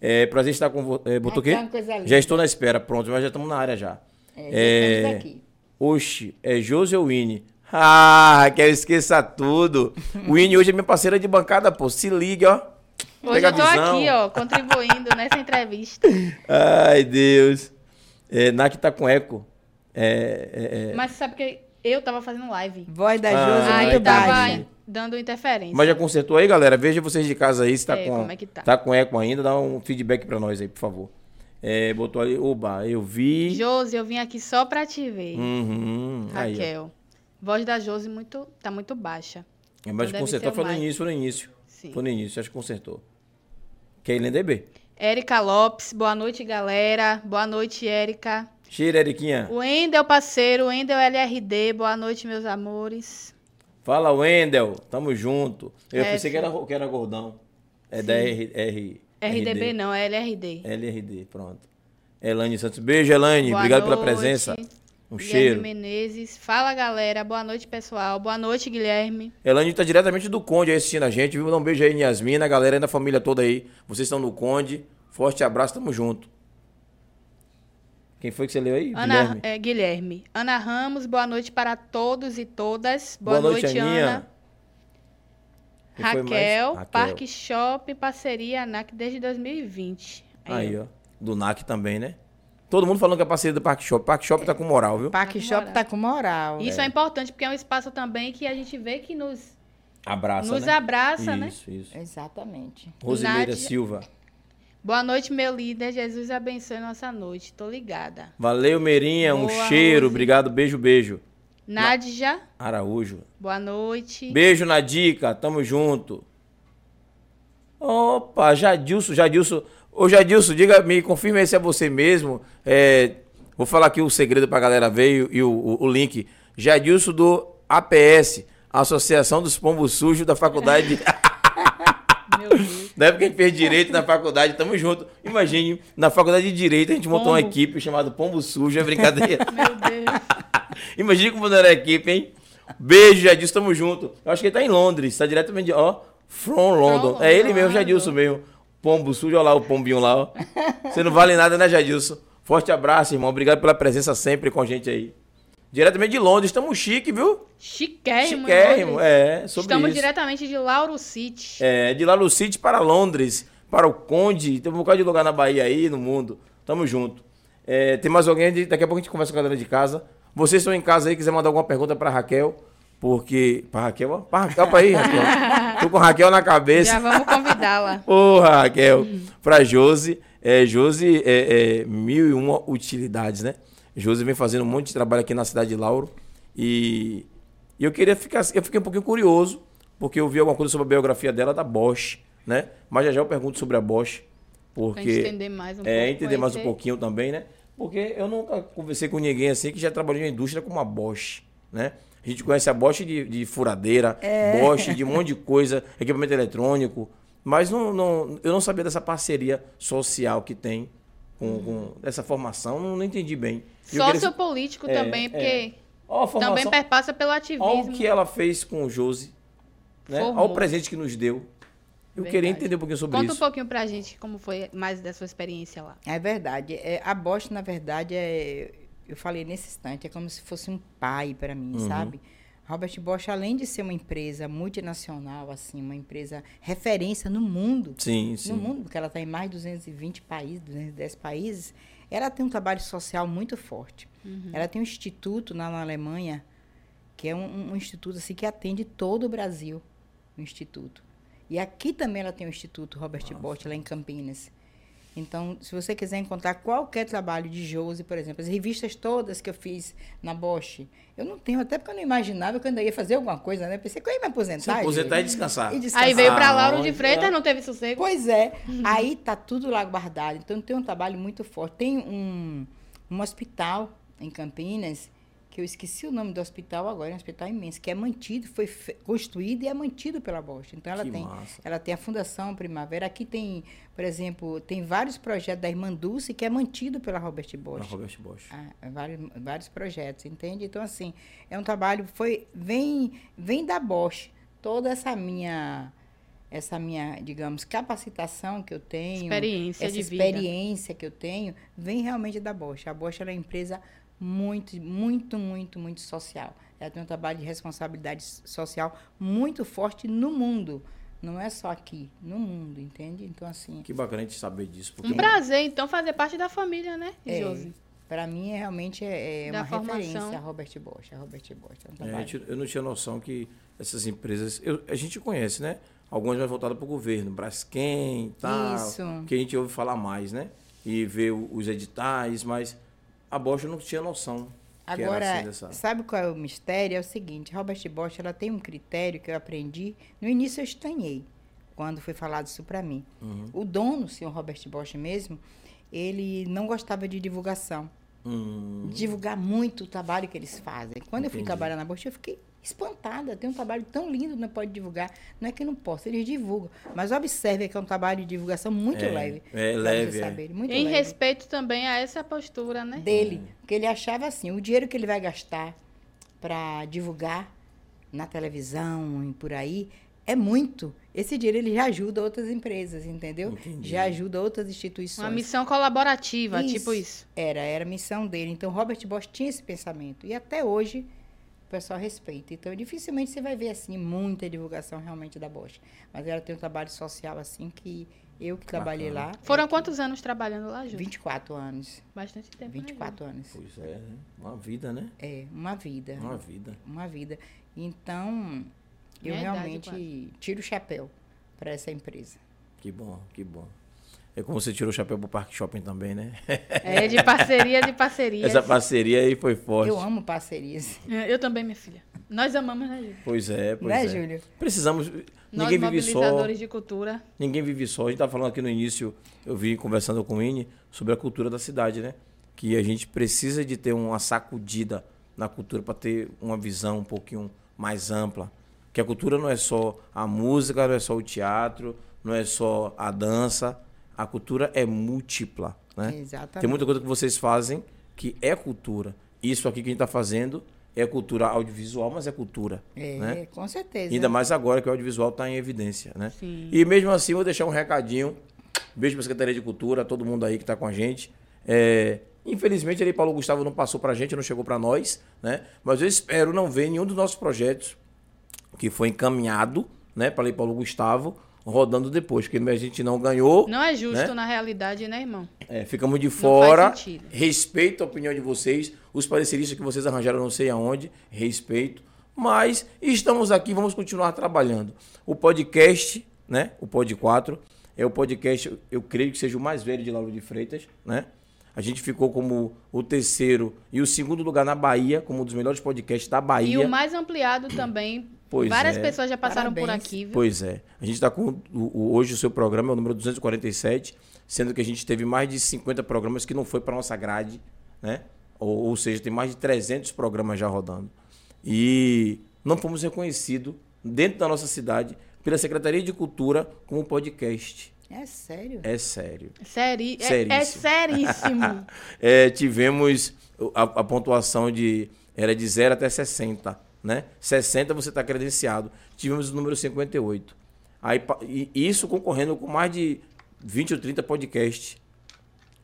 É, prazer estar com você. botou o quê? Linda. Já estou na espera, pronto, mas já estamos na área já. É, já estamos aqui. Oxi, é Josi ou Winnie? Ah, Raquel, esqueça tudo. Winnie hoje é minha parceira de bancada, pô, se liga, ó. Hoje Pega eu tô aqui, ó, contribuindo nessa entrevista. Ai, Deus. É, NAC tá com eco. É, é, é. Mas sabe que eu tava fazendo live. Voz da Ah, Josi Aí muito tava baixa. dando interferência. Mas já consertou aí, galera? Veja vocês de casa aí se tá É, com. como é que tá. com eco ainda, dá um feedback pra nós aí, por favor. É, botou ali, oba, eu vi. Josi, eu vim aqui só pra te ver. Uhum, aí. Raquel. Voz da Josi muito, tá muito baixa. É, mas Deve consertou, ser foi no início, foi no início. Sim. Foi no início, acho que consertou. Kaylin DB. Érica Lopes, boa noite, galera. Boa noite, Érica. Cheira, Eriquinha. Wendel, parceiro, Wendel LRD, boa noite, meus amores. Fala, Wendel. Tamo junto. Eu É, pensei que era, que era gordão. É da R, R, RDB não, é LRD. LRD, pronto. Elane Santos. Beijo, Elane. Boa Obrigado pela noite. presença. Um Guilherme cheiro. Menezes. Fala, galera. Boa noite, pessoal. Boa noite, Guilherme. Elane tá diretamente do Conde aí assistindo a gente, viu? Dá um beijo aí, Yasmina, a galera aí da família toda aí. Vocês estão no Conde. Forte abraço, tamo junto. Quem foi que você leu aí? Ana, Guilherme. é, Guilherme. Ana Ramos, boa noite para todos e todas. Boa, Boa, noite, noite. Ana. Raquel, Raquel. Parque Shop, parceria ANAC desde 2020. Aí, ó. Do NAC também, né? Todo mundo falando que é parceria do Parque Shop. Parque Shop tá com moral, viu? Parque Tá Shop moral. tá com moral. Isso é. importante, porque é um espaço também que a gente vê que nos, Abraça, nos né? abraça, né? Isso, isso. Exatamente. Rosimeira Nádia- Silva. Boa noite, meu líder. Jesus abençoe nossa noite. Tô ligada. Valeu, Meirinha. Um cheiro. Rose. Obrigado. Beijo, beijo. Nádia, Araújo. boa noite. Beijo na dica. Tamo junto. Opa, Jadilson, Jadilson. Ô, Jadilson, diga, me confirma aí se é você mesmo. É, vou falar aqui o segredo pra galera ver e, e o, o- o link. Jadilson do APS, Associação dos Pombos Sujos da Faculdade de... Meu Deus. Na época a gente fez direito na faculdade, tamo junto. Imagine, na faculdade de direito a gente montou uma Pombo. equipe chamada Pombo Sujo, é brincadeira. Meu Deus. Imagine como não era a equipe, hein? Beijo, Jadilson, tamo junto. Eu acho que ele tá em Londres, tá diretamente, de- ó, from London. É ele mesmo, Jadilson mesmo. Pombo sujo, olha lá o pombinho lá, ó. Você não vale nada, né, Jadilson? Forte abraço, irmão. Obrigado pela presença sempre com a gente aí. Diretamente de Londres, estamos chique, viu? Chiquérrimo. Chiquérrimo, é, sobre Estamos isso. diretamente de Lauro City. É, de Lalo City para Londres, para o Conde, tem um bocado de lugar na Bahia aí, no mundo. Tamo junto. É, tem mais alguém, daqui a pouco a gente conversa com a galera de casa. Vocês estão em casa aí, quiser mandar alguma pergunta para Raquel, porque... Para Raquel, ó. Para Raquel, para aí, Raquel. Tô com Raquel na cabeça. Já vamos convidá-la. Porra, Raquel. Pra Josi. É, Josi é, é mil e uma utilidades, né? Josi vem fazendo um monte de trabalho aqui na cidade de Lauro. E, e eu queria ficar. Eu fiquei um pouquinho curioso, porque eu vi alguma coisa sobre a biografia dela da Bosch, né? Mas já já eu pergunto sobre a Bosch. Porque Pra entender mais um é, pouco, entender mais um pouquinho também, né? Porque eu nunca conversei com ninguém assim que já trabalhou em indústria como a Bosch, né? A gente conhece a Bosch de, de furadeira, É. Bosch de um monte de coisa, equipamento eletrônico, mas não, não, eu não sabia dessa parceria social que tem com, com essa formação, não, não entendi bem. Eu queria- Sociopolítico É, também, é. porque Ó a formação, também perpassa pelo ativismo. Olha o que ela fez com o Josi, né? Formou. Olha o presente que nos deu. Eu Verdade. queria entender um pouquinho sobre Conta um isso. pouquinho pra gente como foi mais da sua experiência lá. É verdade. É, a Bosch, na verdade, é, eu falei nesse instante, é como se fosse um pai para mim, Uhum. sabe? Robert Bosch, além de ser uma empresa multinacional, assim, uma empresa referência no mundo, Sim, sim. no mundo, porque ela está em mais de 220 países, 210 países, ela tem um trabalho social muito forte. Ela tem um instituto na, na Alemanha, que é um, um instituto assim, que atende todo o Brasil, o instituto. E aqui também ela tem o Instituto Robert Bosch, lá em Campinas. Então, se você quiser encontrar qualquer trabalho de Josi, por exemplo, as revistas todas que eu fiz na Bosch, eu não tenho, até porque eu não imaginava que eu ainda ia fazer alguma coisa, né? Pensei que eu ia me Se aposentar. aposentar e descansar. E descansar. Aí veio pra Ah, Lauro de Freitas, é. não teve sossego. Pois é. Aí tá tudo lá guardado. Então tem um trabalho muito forte. Tem um, um hospital em Campinas, que eu esqueci o nome do hospital agora, é um hospital imenso, que é mantido, foi construído e é mantido pela Bosch. Então ela Que tem, massa. ela tem a Fundação Primavera. Aqui tem, por exemplo, tem vários projetos da Irmã Dulce que é mantido pela Robert Bosch. Robert Bosch. Ah, vários, vários projetos, entende? Então, assim, é um trabalho, foi, vem, vem da Bosch. Toda essa minha, essa minha, digamos, capacitação que eu tenho, Experiência essa de vida. experiência que eu tenho, vem realmente da Bosch. A Bosch é uma empresa muito, muito, muito, muito social. Ela tem um trabalho de responsabilidade social muito forte no mundo. Não é só aqui, no mundo, entende? Então, assim, Que bacana a gente saber disso. Porque Um prazer, então, fazer parte da família, né, É. Josi? para mim, é, realmente é, é uma formação. referência a Robert Bosch. A Robert Bosch é um é, gente- eu não tinha noção que essas empresas. eu- a gente conhece, né? Algumas mais voltadas para o governo, Braskem e tal. Isso. Que a gente ouve falar mais, né? E vê o- os editais, mas a Bosch não tinha noção. Agora, assim dessa- sabe qual é o mistério? É o seguinte, Robert Bosch, ela tem um critério que eu aprendi. No início eu estranhei, quando foi falado isso para mim. Uhum. O dono, o senhor Robert Bosch mesmo, ele não gostava de divulgação. Hum, Divulgar muito o trabalho que eles fazem. Quando eu fui Entendi. trabalhar na Bosch, eu fiquei espantada. Tem um trabalho tão lindo, não pode divulgar. Não é que não possa, eles divulgam. Mas observe que é um trabalho de divulgação muito É, leve. é leve, é. muito Em leve respeito também a essa postura, né? dele. Porque ele achava assim, o dinheiro que ele vai gastar para divulgar na televisão e por aí é muito. Esse dinheiro ele já ajuda outras empresas, entendeu? Entendi. Já ajuda outras instituições. Uma missão colaborativa, Isso. tipo isso. Era, era a missão dele. Então, Robert Bosch tinha esse pensamento. E até hoje, o pessoal respeita. Então, dificilmente você vai ver, assim, muita divulgação realmente da Bosch. Mas ela tem um trabalho social, assim, que eu que trabalhei lá... Foram é que- quantos anos trabalhando lá, Josi? 24 anos. Bastante tempo, né, 24 anos. Pois é, né? Uma vida, né? É, uma vida. Uma vida. uma vida. Então, eu realmente tiro o chapéu para essa empresa. Que bom, que bom. É como você tirou o chapéu pro Parque Shopping também, né? É, de parceria, de parceria. Essa parceria aí foi forte. Eu amo parcerias. Eu também, minha filha. Nós amamos, né, Júlio? Pois é, pois né, é. Júlio? Precisamos. Nós, Ninguém vive só. de cultura. Ninguém vive só. A gente estava falando aqui no início, eu vi conversando com o Ine sobre a cultura da cidade, né? Que a gente precisa de ter uma sacudida na cultura para ter uma visão um pouquinho mais ampla. Que a cultura não é só a música, não é só o teatro, não é só a dança. A cultura é múltipla, né? Exatamente. Tem muita coisa que vocês fazem que é cultura. Isso aqui que a gente está fazendo é cultura audiovisual, mas é cultura. É, né? com certeza. Ainda mais agora que o audiovisual está em evidência, né? Sim. E mesmo assim, vou deixar um recadinho. Beijo para a Secretaria de Cultura, todo mundo aí que está com a gente. É, infelizmente, ali Paulo Gustavo não passou para a gente, não chegou para nós, né? Mas eu espero não ver nenhum dos nossos projetos que foi encaminhado, né, para ali Paulo Gustavo, rodando depois, porque a gente não ganhou. Não é justo Né? na realidade, né, irmão? É, ficamos de fora. Respeito a opinião de vocês. Os pareceristas que vocês arranjaram, não sei aonde. Respeito. Mas estamos aqui, vamos continuar trabalhando. O podcast, né? O Pod 4, é o podcast, eu creio que seja o mais velho de Lauro de Freitas, né? A gente ficou como o terceiro e o segundo lugar na Bahia, como um dos melhores podcasts da E Bahia. o mais ampliado também Pois Várias é. pessoas já passaram por Parabéns. aqui, viu? Pois é. A gente está com. o- o- hoje o seu programa é o número 247, sendo que a gente teve mais de 50 programas que não foi para nossa grade, né? Ou, ou seja, tem mais de 300 programas já rodando. E não fomos reconhecidos dentro da nossa cidade pela Secretaria de Cultura como podcast. É sério? É sério. Seri... É, é Seríssimo. seríssimo. É, tivemos a, a pontuação de era de 0 até 60, né? 60 você está credenciado. Tivemos o número 58. Aí, e isso concorrendo com mais de 20 ou 30 podcasts.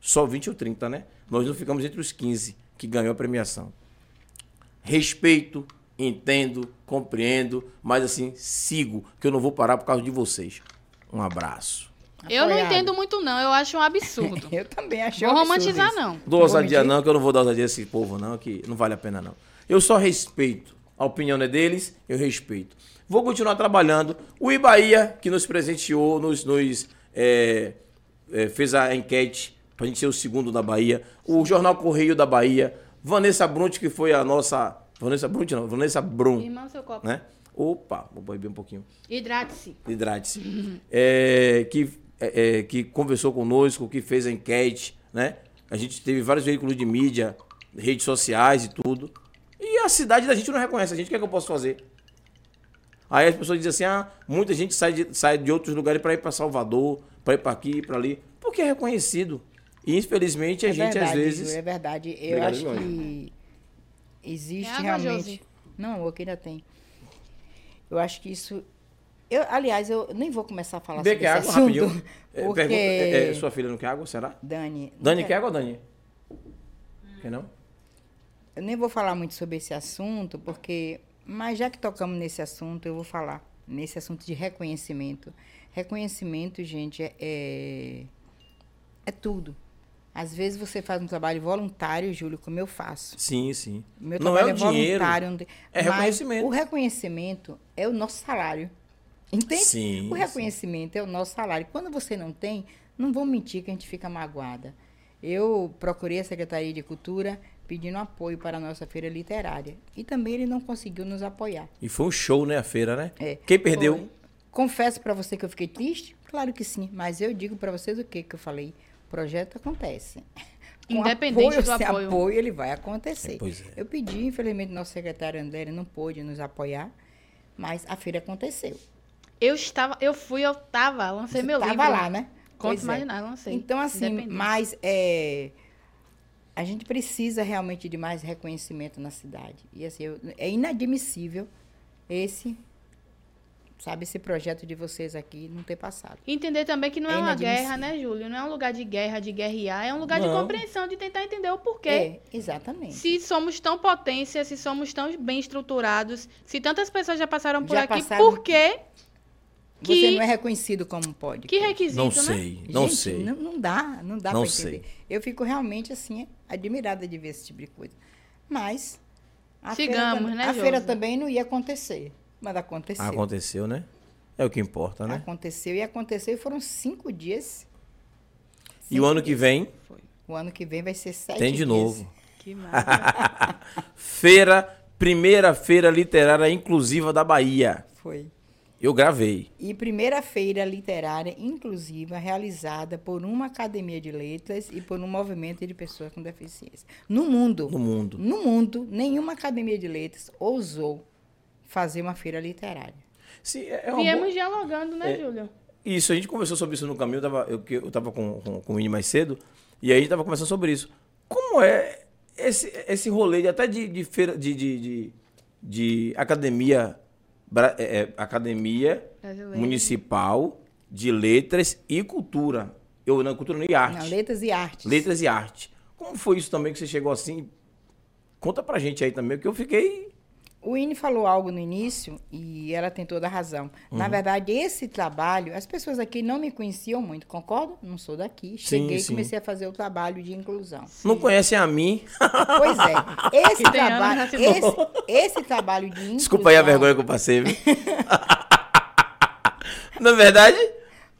Só 20 ou 30, né? Nós não ficamos entre os 15 que ganhou a premiação. Respeito, entendo, compreendo, mas assim, sigo, que eu não vou parar por causa de vocês. Um abraço. Eu não entendo muito, não. Eu acho um absurdo. Eu também achei Vou um absurdo romantizar, isso. não. Dou ousadia não, que eu não vou dar ousadia a esse povo não, que não vale a pena não. Eu só respeito. A opinião é deles, eu respeito. Vou continuar trabalhando. O Ibaía, que nos presenteou, nos, nos, é, é, fez a enquete pra gente ser o segundo da Bahia. O Jornal Correio da Bahia. Vanessa Brunt, que foi a nossa... Vanessa Brunt não, Vanessa Brum, Irmão, seu copo. né? Opa, vou beber um pouquinho. Hidrate-se. Hidrate-se. É, que, é, é, que conversou conosco, que fez a enquete, né? A gente teve vários veículos de mídia, redes sociais e tudo. A cidade da gente não reconhece a gente. O que é que eu posso fazer? Aí as pessoas dizem assim: ah, muita gente sai de, sai de outros lugares para ir para Salvador, para ir para aqui, para ali. Porque é reconhecido. E infelizmente a É gente verdade, às vezes. É verdade. Eu Obrigado, acho que existe É realmente. Josi? Não, o aqui ainda tem. Eu acho que isso. Eu, aliás, eu nem vou começar a falar Bê, sobre esse água assunto. rapidinho? É, Porque... pergunta, é, é, sua filha não quer água, será? Dani. não Dani quer- quer água, Dani? Quer não? Eu nem vou falar muito sobre esse assunto, porque. Mas já que tocamos nesse assunto, eu vou falar. Nesse assunto de reconhecimento. Reconhecimento, gente, é, é, é tudo. Às vezes você faz um trabalho voluntário, Júlio, como eu faço. Sim, sim. Meu não é trabalho o dinheiro. voluntário. é reconhecimento. O reconhecimento é o nosso salário. Entende? Sim, O reconhecimento é o nosso salário. Quando você não tem, não vou mentir que a gente fica magoada. Eu procurei a Secretaria de Cultura pedindo apoio para a nossa feira literária. E também ele não conseguiu nos apoiar. E foi um show, né, a feira, né? É. Quem perdeu? Foi. Confesso para você que eu fiquei triste? Claro que sim. Mas eu digo para vocês o que que eu falei. O projeto acontece. Com Independente apoio, do apoio. apoio, ele vai acontecer. É, pois é. Eu pedi, infelizmente, nosso secretário André ele não pôde nos apoiar, mas a feira aconteceu. Eu estava, eu fui, eu tava, lancei meu Tava livro. lá, né? Contos Pois é. Imaginários, lancei. Então, assim, mas é, a gente precisa realmente de mais reconhecimento na cidade. E assim, eu- é inadmissível esse, sabe, esse projeto de vocês aqui não ter passado. Entender também que não é, É uma guerra, né, Júlio? Não é um lugar de guerra, de guerrear, é um lugar de Não. compreensão, de tentar entender o porquê. É, exatamente. Se somos tão potência, se somos tão bem estruturados, se tantas pessoas já passaram por Já aqui, passaram. por quê? Você que- não é reconhecido como pode. Que requisito, Não né? sei, não Gente, sei. Não, não dá, não dá Não para sei. entender. Eu fico realmente assim admirada de ver esse tipo de coisa. Mas a, Sigamos, feira, né, a feira também não ia acontecer, mas aconteceu. Aconteceu, né? É o que importa, né? Aconteceu e aconteceu e foram cinco dias. E Cinco o ano que dias. vem O ano que vem vai ser sete tem de dias. novo. Que massa. Feira, primeira feira literária inclusiva da Bahia. Foi. Eu gravei. E primeira feira literária inclusiva realizada por uma academia de letras e por um movimento de pessoas com deficiência. No mundo. No mundo. No mundo, nenhuma academia de letras ousou fazer uma feira literária. Sim, é é uma Viemos boa- dialogando, né, É. Júlio? Isso, a gente conversou sobre isso no caminho, eu tava, eu, que eu tava com, com, com o Vini mais cedo, e aí a gente tava conversando sobre isso. Como é esse, esse rolê de, até de, de feira, de, de, de, de academia, é, é, academia municipal de letras e cultura. Eu, não, cultura e arte. Não, letras e artes. Letras e arte. Como foi isso também que você chegou assim? Conta pra gente aí também, que eu fiquei. O Ine falou algo no início e ela tem toda a razão. Uhum. Na verdade, esse trabalho, as pessoas aqui não me conheciam muito, concordo? Não sou daqui. Cheguei e comecei a fazer o trabalho de inclusão. Não conhecem a mim. Pois é, esse trabalho, se esse, esse trabalho de inclusão. Desculpa aí a vergonha que eu passei. viu? Na verdade,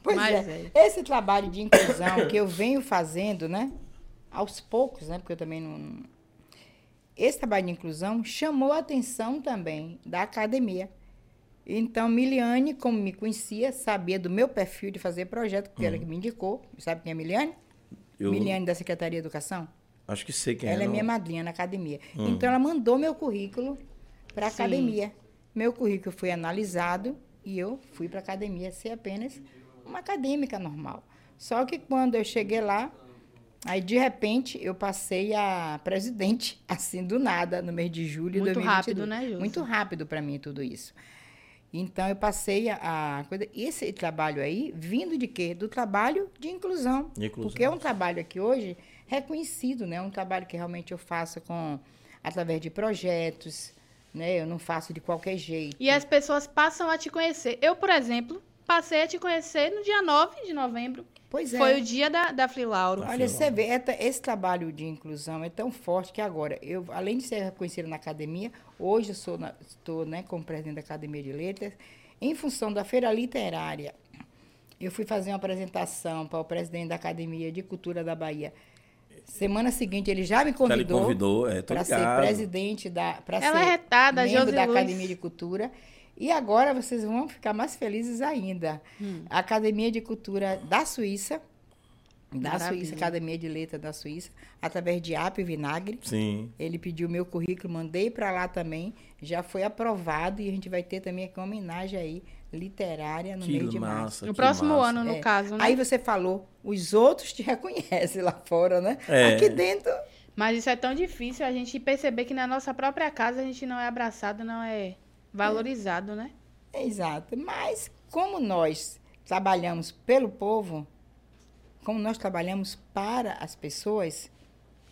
Pois Mas é, esse trabalho de inclusão que eu venho fazendo, né? Aos poucos, né? Porque eu também não. Esse trabalho de inclusão chamou a atenção também da academia. Então, Miliane, como me conhecia, sabia do meu perfil de fazer projeto, porque ela que me indicou. Sabe quem é Miliane? Eu Miliane da Secretaria de Educação. acho que sei quem ela é não- minha madrinha na academia. Então, ela mandou meu currículo para a academia. Meu currículo foi analisado e eu fui para a academia ser apenas uma acadêmica normal. Só que quando eu cheguei lá, aí de repente eu passei a presidente, assim do nada, no mês de julho de Muito 2022. rápido, né, Josi? Muito rápido para mim tudo isso. Então eu passei a, a coisa, esse trabalho aí vindo de quê? Do trabalho de inclusão. De inclusão. Porque é um trabalho aqui hoje reconhecido, né? É um trabalho que realmente eu faço com através de projetos, né? Eu não faço de qualquer jeito. E as pessoas passam a te conhecer. Eu, por exemplo, passei a te conhecer no dia 9 de novembro. Pois é. Foi o dia da, da Flilauro. Da Olha, você vê, é esse trabalho de inclusão é tão forte que agora, eu, além de ser reconhecida na academia, hoje eu sou na- estou né, como presidente da Academia de Letras, em função da feira literária. Eu fui fazer uma apresentação para o presidente da Academia de Cultura da Bahia. Semana seguinte, ele já me Já convidou, convidou, é, para ser presidente da. Para Ela ser é retada, membro Josi da Luz. Academia de Cultura. E agora vocês vão ficar mais felizes ainda. Hum. A Academia de Cultura da Suíça, da Maravilha. Suíça, Academia de Letras da Suíça, através de App Vinagre. Sim. Ele pediu meu currículo, mandei para lá também, já foi aprovado e a gente vai ter também aqui uma homenagem aí literária no Que mês de março. No próximo massa. ano, no É. caso, né? Aí você falou, os outros te reconhecem lá fora, né? É. Aqui dentro Mas isso é tão difícil a gente perceber que na nossa própria casa a gente não é abraçado, não é valorizado, né? Exato. Mas como nós trabalhamos pelo povo, como nós trabalhamos para as pessoas,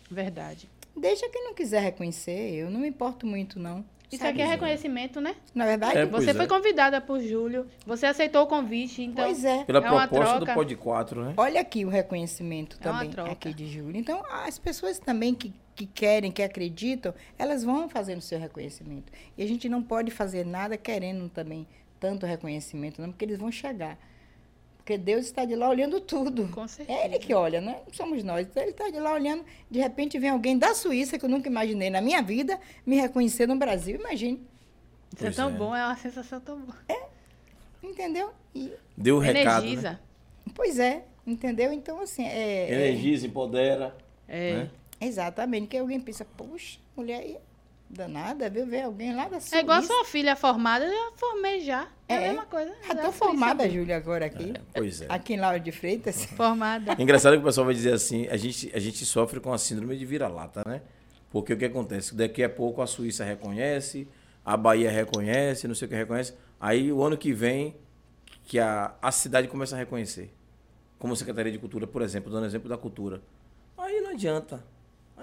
Verdade. deixa quem não quiser reconhecer. Eu não me importo muito, não. Isso Sabe? aqui é reconhecimento, né? Na verdade, É, Você Pois foi é. convidada por Júlio, você aceitou o convite, então. pois é. Pela É uma proposta do. Pod 4, né? Olha aqui o reconhecimento É também aqui de Júlio. Então, as pessoas também que, que querem, que acreditam, elas vão fazendo seu reconhecimento. E a gente não pode fazer nada querendo também tanto reconhecimento, não, porque eles vão chegar. Porque Deus está de lá olhando tudo. Com certeza. É ele que olha, né? Não somos nós. Então, ele está de lá olhando. De repente vem alguém da Suíça, que eu nunca imaginei na minha vida, me reconhecer no Brasil. Imagine. Isso é tão é. bom, é uma sensação tão boa. Entendeu? E, Deu o recado. Né? Energiza. pois é, entendeu? Então, assim, é. é- Energiza, empodera. É. Né? Exatamente, que alguém pensa, puxa, mulher aí, danada, viu ver alguém lá da Suíça. É igual a sua filha formada, eu já formei já. É, a É. mesma coisa. Já tô formada, Júlia, agora aqui. Pois é. Aqui em Laura de Freitas. Formada. Engraçado que o pessoal vai dizer assim, a gente, a gente sofre com a síndrome de vira-lata, né? Porque o que acontece? Daqui a pouco a Suíça reconhece, a Bahia reconhece, não sei o que reconhece. Aí o ano que vem, que a, a cidade começa a reconhecer. Como Secretaria de Cultura, por exemplo, dando exemplo da cultura. Aí não adianta.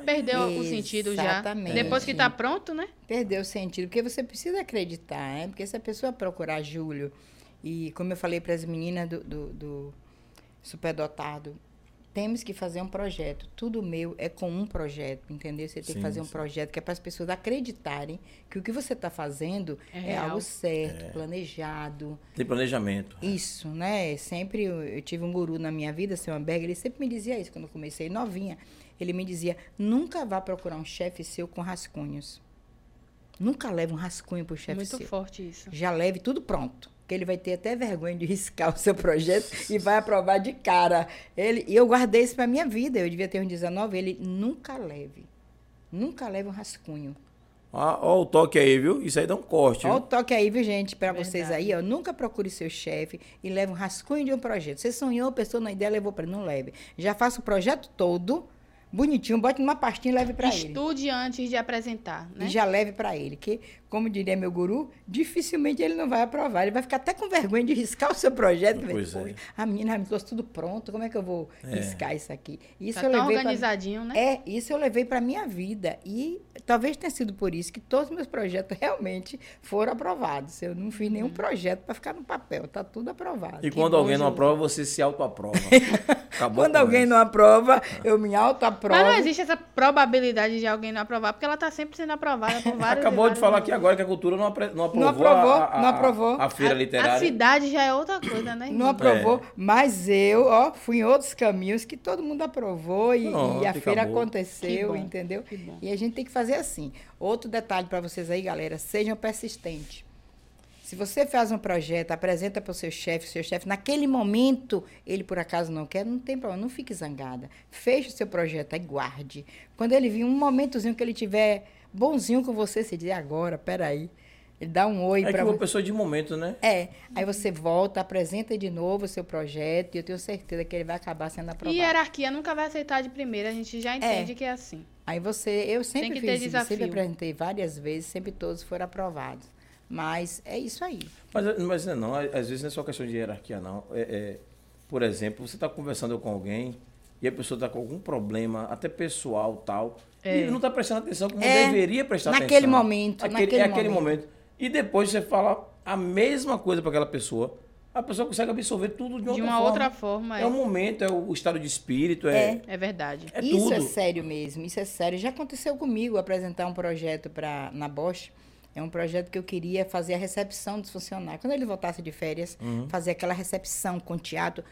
Perdeu o sentido já. Exatamente. Depois que tá pronto, né? Perdeu o sentido, porque você precisa acreditar, né? Porque se a pessoa procurar Júlio, e como eu falei para as meninas do, do, do superdotado, temos que fazer um projeto. Tudo meu é com um projeto, entendeu? Você tem Sim, que fazer um sim. projeto que é para as pessoas acreditarem que o que você está fazendo É é, algo certo, planejado. Tem planejamento. Isso, né? Sempre eu, eu tive um guru na minha vida, seu Amberg, ele sempre me dizia isso quando eu comecei novinha. Ele me dizia: nunca vá procurar um chefe seu com rascunhos. Nunca leve um rascunho pro chefe Muito seu. forte isso. Já leve tudo pronto. Que ele vai ter até vergonha de riscar o seu projeto e vai aprovar de cara. Ele, e eu guardei isso pra minha vida. Eu devia ter uns 19. Ele nunca leve. Nunca leve um rascunho. Ó, ó o toque aí, viu? Isso aí dá um corte. Olha o toque aí, viu, gente, para vocês aí, ó. Nunca procure seu chefe e leve um rascunho de um projeto. Você sonhou, a pessoa na ideia levou para não leve. Já faça o projeto todo, bonitinho, bote numa pastinha e leve para ele. Estude antes de apresentar, né? E já leve para ele, que, como diria meu guru, dificilmente ele não vai aprovar. Ele vai ficar até com vergonha de riscar o seu projeto. Pois é. "Poxa, A menina me trouxe tudo pronto, como é que eu vou riscar isso aqui? Isso tá eu tão levei pra- organizadinho, né? é, isso eu levei para minha vida e talvez tenha sido por isso que todos os meus projetos realmente foram aprovados. Eu não fiz nenhum projeto para ficar no papel, tá tudo aprovado. E Que quando alguém não aprova, você se autoaprova. Quando alguém conversa. não aprova, eu me auto-aprovo. Mas não existe essa probabilidade de alguém não aprovar, porque ela tá sempre sendo aprovada por vários. Acabou de falar anos. aqui agora que a cultura não, apre- não aprovou, Não aprovou, a, a- não aprovou. a, a feira literária. A cidade já é outra coisa, né? Não aprovou, É. mas eu, ó, fui em outros caminhos que todo mundo aprovou e, Pronto, e a acabou. feira Que aconteceu, bom, entendeu? E a gente tem que fazer assim. Outro detalhe para vocês aí, galera, sejam persistentes. Se você faz um projeto, apresenta para o seu chefe, o seu chefe, naquele momento, ele por acaso não quer, não tem problema, não fique zangada. Feche o seu projeto, aí guarde. Quando ele vir um momentozinho que ele tiver bonzinho com você, você diz, agora, peraí. Ele dá um oi É que para uma você. pessoa de momento, né? É, aí você volta, apresenta de novo o seu projeto e eu tenho certeza que ele vai acabar sendo aprovado. E hierarquia nunca vai aceitar de primeira, a gente já entende que é assim. Aí você, eu sempre que fiz ter isso, desafio. sempre apresentei várias vezes, sempre todos foram aprovados. Mas é isso aí. Mas, mas não, é não, às vezes não é só questão de hierarquia, não. É, é, por exemplo, você está conversando com alguém e a pessoa está com algum problema, até pessoal tal, e É. ele não está prestando atenção como É, deveria prestar naquele atenção. momento, Aquele, naquele é aquele momento. momento. E depois você fala a mesma coisa para aquela pessoa, a pessoa consegue absorver tudo de, De outra uma forma. outra forma, É é. o momento, é o estado de espírito, é, É verdade. é isso tudo. é sério mesmo, isso é sério. Já aconteceu comigo apresentar um projeto pra, na Bosch. É um projeto que eu queria fazer a recepção dos funcionários. Quando ele voltasse de férias, Uhum. fazer aquela recepção com teatro,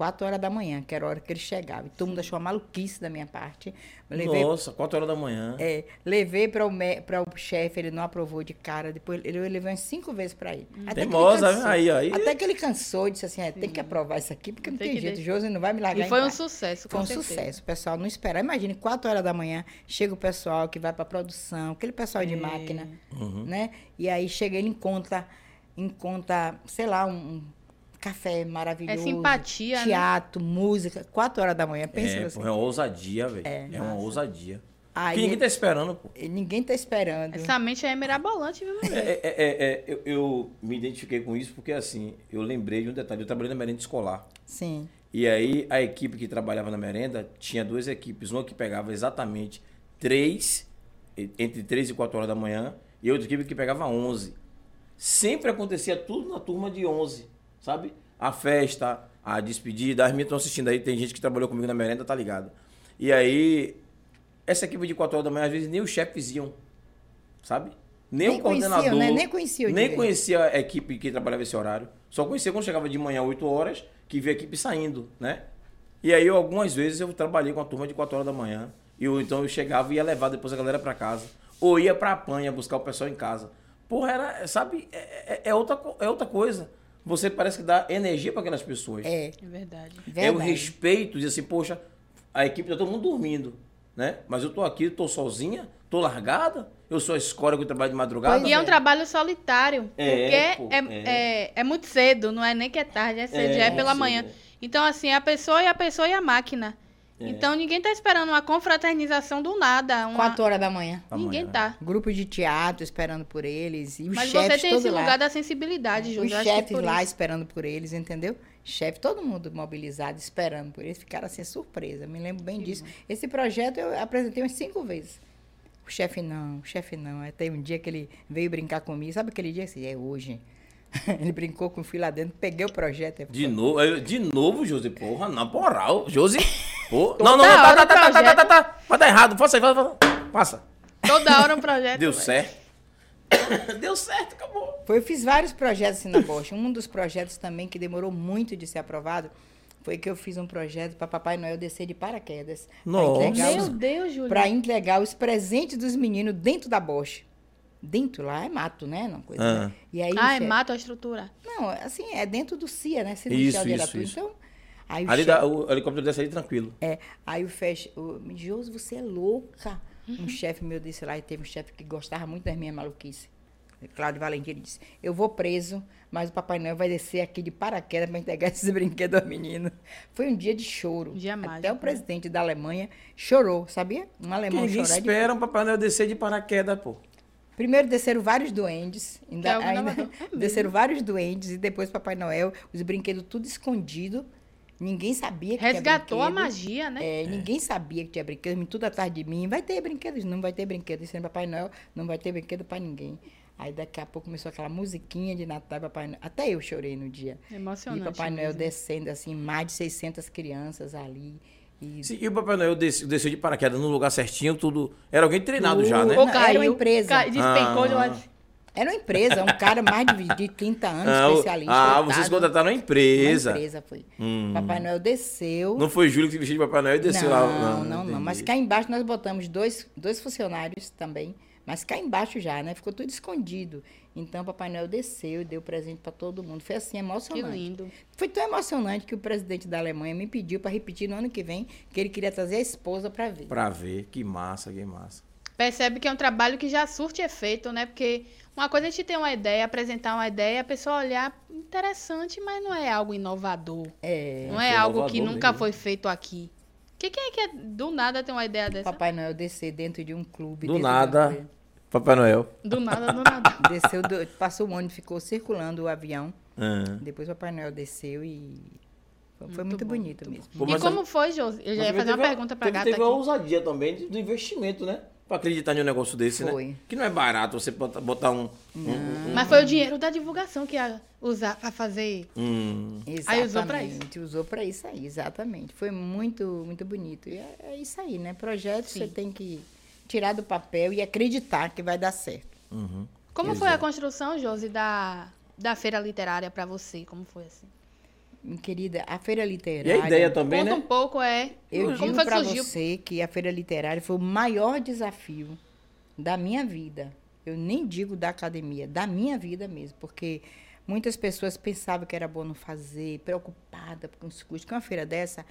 quatro horas da manhã, que era a hora que ele chegava. E todo mundo achou uma maluquice da minha parte. Levei Nossa, 4 horas da manhã. É, levei para o, me- o chefe, ele não aprovou de cara. Depois ele eu levei umas cinco vezes para ele. Até que ele Teimosa, cansou. aí, aí. Até que ele cansou e disse assim: é, tem que aprovar isso aqui, porque não Tem tem, que jeito. deixar. Josi não vai me largar E foi um sucesso, com Foi um certeza. sucesso. O pessoal não esperava. Imagine, quatro horas da manhã, chega o pessoal que vai para produção, aquele pessoal de É. máquina, Uhum. né? E aí chega ele encontra, encontra, sei lá, um, um café maravilhoso. É simpatia, né? Teatro, música, quatro horas da manhã. Pensa É, pô, é uma ousadia, velho. É, É, uma ousadia. Aí que ninguém tá esperando, pô. Ninguém tá esperando. Essa mente é mirabolante, viu, meu? É, é, é, é, eu, eu me identifiquei com isso porque, assim, eu lembrei de um detalhe. Eu trabalhei na merenda escolar. Sim. E aí, a equipe que trabalhava na merenda tinha duas equipes. Uma que pegava exatamente três, entre três e quatro horas da manhã, e outra equipe que pegava 11. Sempre acontecia tudo na turma de 11, sabe? A festa, a despedida. As minhas estão assistindo aí, tem gente que trabalhou comigo na merenda, tá ligado? E aí, essa equipe de 4 horas da manhã, às vezes nem os chefes iam, sabe? Nem, Nem o coordenador. né? Nem direito. conhecia a equipe que trabalhava esse horário. Só conhecia quando chegava de manhã 8 horas, que via a equipe saindo, né? E aí, eu, algumas vezes, eu trabalhei com a turma de 4 horas da manhã. E eu, então eu chegava e ia levar depois a galera pra casa. Ou ia pra panha buscar o pessoal em casa. Porra, era, sabe, é, é- é outra, é outra coisa. Você parece que dá energia para aquelas pessoas. É. É verdade. É o Verdade. respeito, diz assim, poxa, a equipe tá todo mundo dormindo, né? Mas eu tô aqui, tô sozinha, tô largada, eu sou a escória que trabalho de madrugada. E é um é. trabalho solitário. É, porque pô, é, é. é. É, muito cedo, não é nem que é tarde, é cedo, É, já é é pela cedo, manhã. é. Então, assim, a pessoa e a pessoa e a máquina. É. Então, ninguém tá esperando uma confraternização do nada. Uma... Quatro horas da manhã. Ninguém Amanhã. tá. Grupo de teatro esperando por eles. E os Mas você tem esse lá. lugar da sensibilidade, Júlio. Os chefes lá isso. esperando por eles, entendeu? Chefe, todo mundo mobilizado, esperando por eles. Ficaram assim, surpresa. Me lembro bem disso. Esse projeto eu apresentei umas cinco vezes. O chefe não, o chefe não. Tem um dia que ele veio brincar comigo. Sabe aquele dia assim? É hoje. ele brincou com o filho lá dentro, peguei o projeto. De novo, aí, de novo, Josi, porra, na moral, Josi. Pô, não, não, não, tá, tá, o tá, tá, tá, projeto. tá, tá, tá, tá errado, faça aí, faça, passa. Toda hora um projeto. Deu velho. certo. Deu certo, acabou. Foi, eu fiz vários projetos assim na Bosch. Um dos projetos também que demorou muito de ser aprovado foi que eu fiz um projeto para Papai Noel descer de paraquedas. pra Nossa. entregar os- Meu Deus, Júlio. para entregar os presentes dos meninos dentro da Bosch. Dentro lá é mato, né? Não, coisa, Ah. né? E aí, o Ah, é mato a estrutura. Não, assim, é dentro do CIA, né? Centro Isso, de isso, isso. Então, aí o Ali chefe- dá, o helicóptero desce ali tranquilo. é, aí o feche, o Josi, você é louca. Um chefe meu disse lá, e teve um chefe que gostava muito das minhas maluquices. Cláudio Valentim, ele disse, eu vou preso, mas o Papai Noel vai descer aqui de paraquedas para entregar esses brinquedos aos meninos. Foi um dia de choro. Dia Até mágico, o né? presidente da Alemanha chorou, sabia? Um alemão ninguém chorar de espera um Papai Noel descer de paraquedas, pô. Primeiro desceram vários duendes, Que é ainda, ainda. É desceram vários duendes e depois Papai Noel, os brinquedos tudo escondido. Ninguém sabia que Resgatou tinha a brinquedo. magia, né? É, ninguém sabia que tinha brinquedo, tudo atrás de mim. Vai ter brinquedos? Não vai ter brinquedo. Dizendo Papai Noel, não vai ter brinquedo para ninguém. Aí daqui a pouco começou aquela musiquinha de Natal, e Papai Noel. Até eu chorei no dia. Emocionante. E Papai Noel mesmo. descendo assim, mais de 600 crianças ali. E Sim, e o Papai Noel desceu, desceu de paraquedas no lugar certinho, tudo. Era alguém treinado já, né? Ou Não, era caiu. uma empresa. Cai, despencou de Ah. lá. Era uma empresa, um cara mais de, de 30 anos, Ah, especialista. ah, coitado. vocês contrataram a Uma empresa. empresa foi. Hum. Papai Noel desceu. Não foi Júlio que se vestiu de Papai Noel e desceu não, lá. Não, não, não. entendi. Mas cá embaixo nós botamos dois, dois funcionários também. Mas cá embaixo já, né? Ficou tudo escondido. Então, Papai Noel desceu e deu presente para todo mundo. Foi assim, Que emocionante. lindo. Foi tão emocionante que o presidente da Alemanha me pediu para repetir no ano que vem que ele queria trazer a esposa para ver. Pra ver. Que massa, que massa. Percebe que é um trabalho que já surte efeito, né? Porque uma coisa é a gente ter uma ideia, apresentar uma ideia, a pessoa olhar interessante, mas não é algo inovador. É. não é foi algo que nunca mesmo. foi feito aqui. Que quem é que é, do nada tem uma ideia dessa? Papai Noel descer dentro de um clube. Do nada. Papai Noel. Do nada, do nada. Desceu, do, passou o ônibus, ficou circulando o avião. Ah. Depois o Papai Noel desceu e foi, Muito muito, bom, bonito mesmo. Pô, e mas como foi, Josi? Eu já ia fazer uma pergunta pra teve, gata Teve aqui. a ousadia também de- do investimento, né? Pra acreditar em um negócio desse, Foi. né? Que não é barato você botar, botar um... um- Mas foi o dinheiro da divulgação que ia usar pra fazer. um- Aí usou pra Exatamente, usou pra isso aí, exatamente. Foi muito, muito bonito. E é, é isso aí, né? Projeto Sim. você tem que tirar do papel e acreditar que vai dar certo. Uhum. Como foi a Exato. construção, Josi, da, da feira literária pra você? Como foi assim? Minha querida, a Feira E Literária... a ideia também, Conta um né? pouco, é. Eu como digo para você que a Feira Literária foi o maior desafio da minha vida. Eu nem digo da academia, da minha vida mesmo, porque muitas pessoas pensavam que era bom não fazer, preocupada com os custos. Que uma feira dessa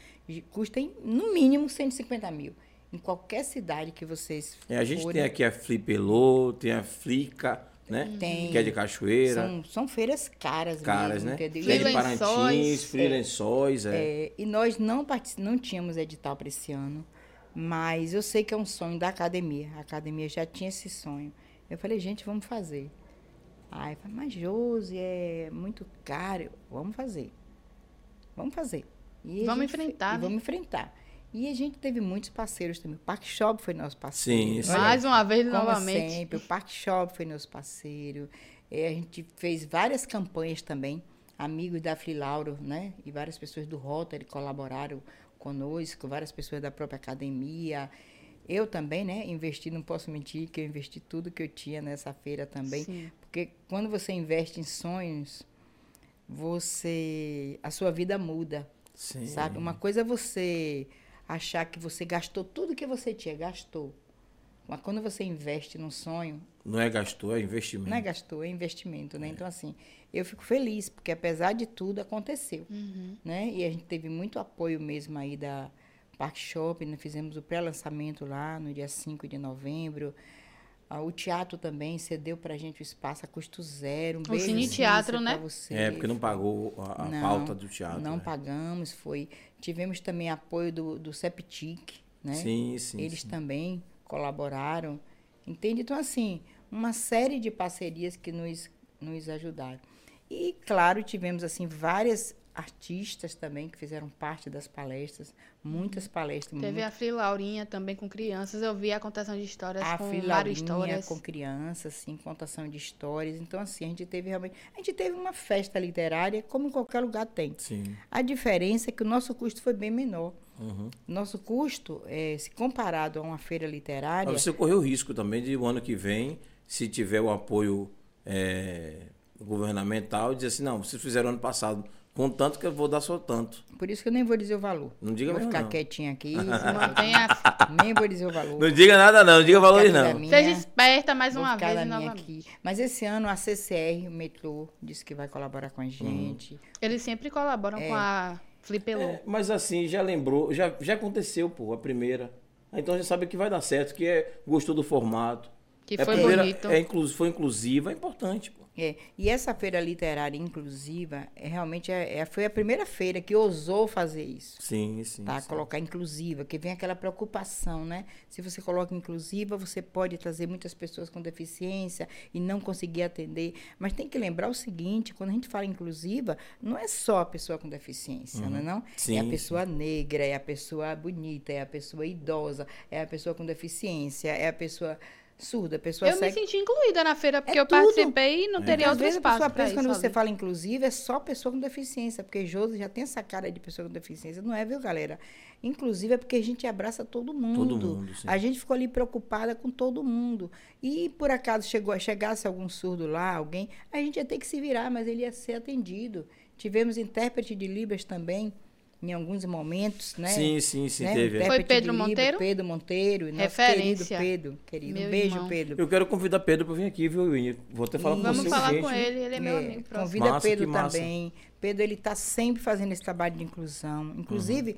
custa em, no mínimo 150 mil. Em qualquer cidade que vocês É, a gente forem, tem aqui a Flipelô, tem a Flica, né? Tem. Que é de cachoeira. são, são feiras caras, caras, mesmo, né? entendeu? Que é E de. Parintins, é. É, e nós não, não tínhamos edital para esse ano, mas eu sei que é um sonho da academia. A academia já tinha esse sonho. Eu falei, gente, vamos fazer. Aí, eu falei, mas Josi, é muito caro. Vamos fazer. Vamos fazer. E Vamos enfrentar, e né? Vamos enfrentar. E a gente teve muitos parceiros também. O Park Shop foi nosso parceiro. Sim, sim. Mais uma vez, como novamente. sempre, o Park Shop foi nosso parceiro. É, a gente fez várias campanhas também. Amigos da Free Lauro, né? E várias pessoas do Rotary colaboraram conosco, várias pessoas da própria academia. Eu também, né? Investi, não posso mentir, que eu investi tudo que eu tinha nessa feira também. Sim. Porque quando você investe em sonhos, você. a sua vida muda. Sim. Sabe? Uma coisa é você achar que você gastou tudo que você tinha, gastou. Mas quando você investe num sonho, Não é gastou, é investimento. não é gastou, é investimento, né? Então, assim, eu fico feliz, porque apesar de tudo, aconteceu, Uhum. né? E a gente teve muito apoio mesmo aí da Park Shop, nós fizemos o pré-lançamento lá no dia 5 de novembro. Ah, o teatro também cedeu pra gente o espaço a custo zero. Um O Cine Teatro, né? você. É, porque não pagou a, a Não, pauta do teatro. Não né? pagamos, foi. Tivemos também apoio do, do Septic, né? Sim, sim. Eles sim. também colaboraram. Entende? Então, assim, uma série de parcerias que nos, nos ajudaram. E, claro, tivemos, assim, várias artistas também que fizeram parte das palestras. Muitas palestras. Teve muito a Free Laurinha também com crianças. Eu vi a contação de histórias a com Mário Laurinha Histórias. com crianças, assim, contação de histórias. Então, assim, a gente teve realmente... A gente teve uma festa literária, como em qualquer lugar tem. Sim. A diferença é que o nosso custo foi bem menor. Uhum. Nosso custo, eh, se comparado a uma feira literária, Mas você correu o risco também de o ano que vem, se tiver o apoio é, governamental, dizer assim, não, vocês fizeram ano passado com tanto que eu vou dar só tanto. por isso que eu nem vou dizer o valor. Não diga vou mesmo, ficar não. quietinha aqui, Mantenha, nem vou dizer o valor. Não diga nada não, não diga valores não. minha, seja esperta mais uma vez da e minha novamente. aqui. Mas esse ano a CCR, o metrô, disse que vai colaborar com a gente. Eles sempre colaboram com a Flipelô. É, mas assim, já lembrou, já, já aconteceu, pô, a primeira. Então já sabe que vai dar certo, que é, gostou do formato. Que É foi primeira- bonito. É, inclu, foi inclusiva, é importante, pô. É, e essa feira literária inclusiva é, realmente é, é- foi a primeira feira que ousou fazer isso. Sim, sim. tá? sim. Colocar inclusiva, que vem aquela preocupação, né? Se você coloca inclusiva, você pode trazer muitas pessoas com deficiência e não conseguir atender. Mas tem que lembrar o seguinte, quando a gente fala inclusiva, não é só a pessoa com deficiência, não é não? Uhum. Sim, é a pessoa negra, é a pessoa bonita, é a pessoa idosa, é a pessoa com deficiência, é a pessoa surda, a pessoa Eu me cega. senti incluída na feira, porque É eu tudo. participei e não Porque teria às outro vezes a espaço pessoa pra pensa quando você sozinha. fala inclusive é só pessoa com deficiência, porque Josi já tem essa cara de pessoa com deficiência. Não é, viu, galera? Inclusive é porque a gente abraça todo mundo. mundo, sim. A gente ficou ali preocupada com todo mundo. E por acaso chegou, chegasse algum surdo lá, alguém, a gente ia ter que se virar, mas ele ia ser atendido. Tivemos intérprete de Libras também, em alguns momentos, né? Sim, sim, sim, né? teve. Foi Pedro livro, Monteiro? Pedro Monteiro, nosso Referência. querido Pedro, querido. Meu um beijo, irmão. Pedro. Eu quero convidar Pedro para vir aqui, viu, Winnie? Vou até falar com Vamos você. falar gente. com ele, ele é meu É, amigo próximo. Convida Massa, Pedro também. Pedro ele está sempre fazendo esse trabalho de inclusão. Inclusive,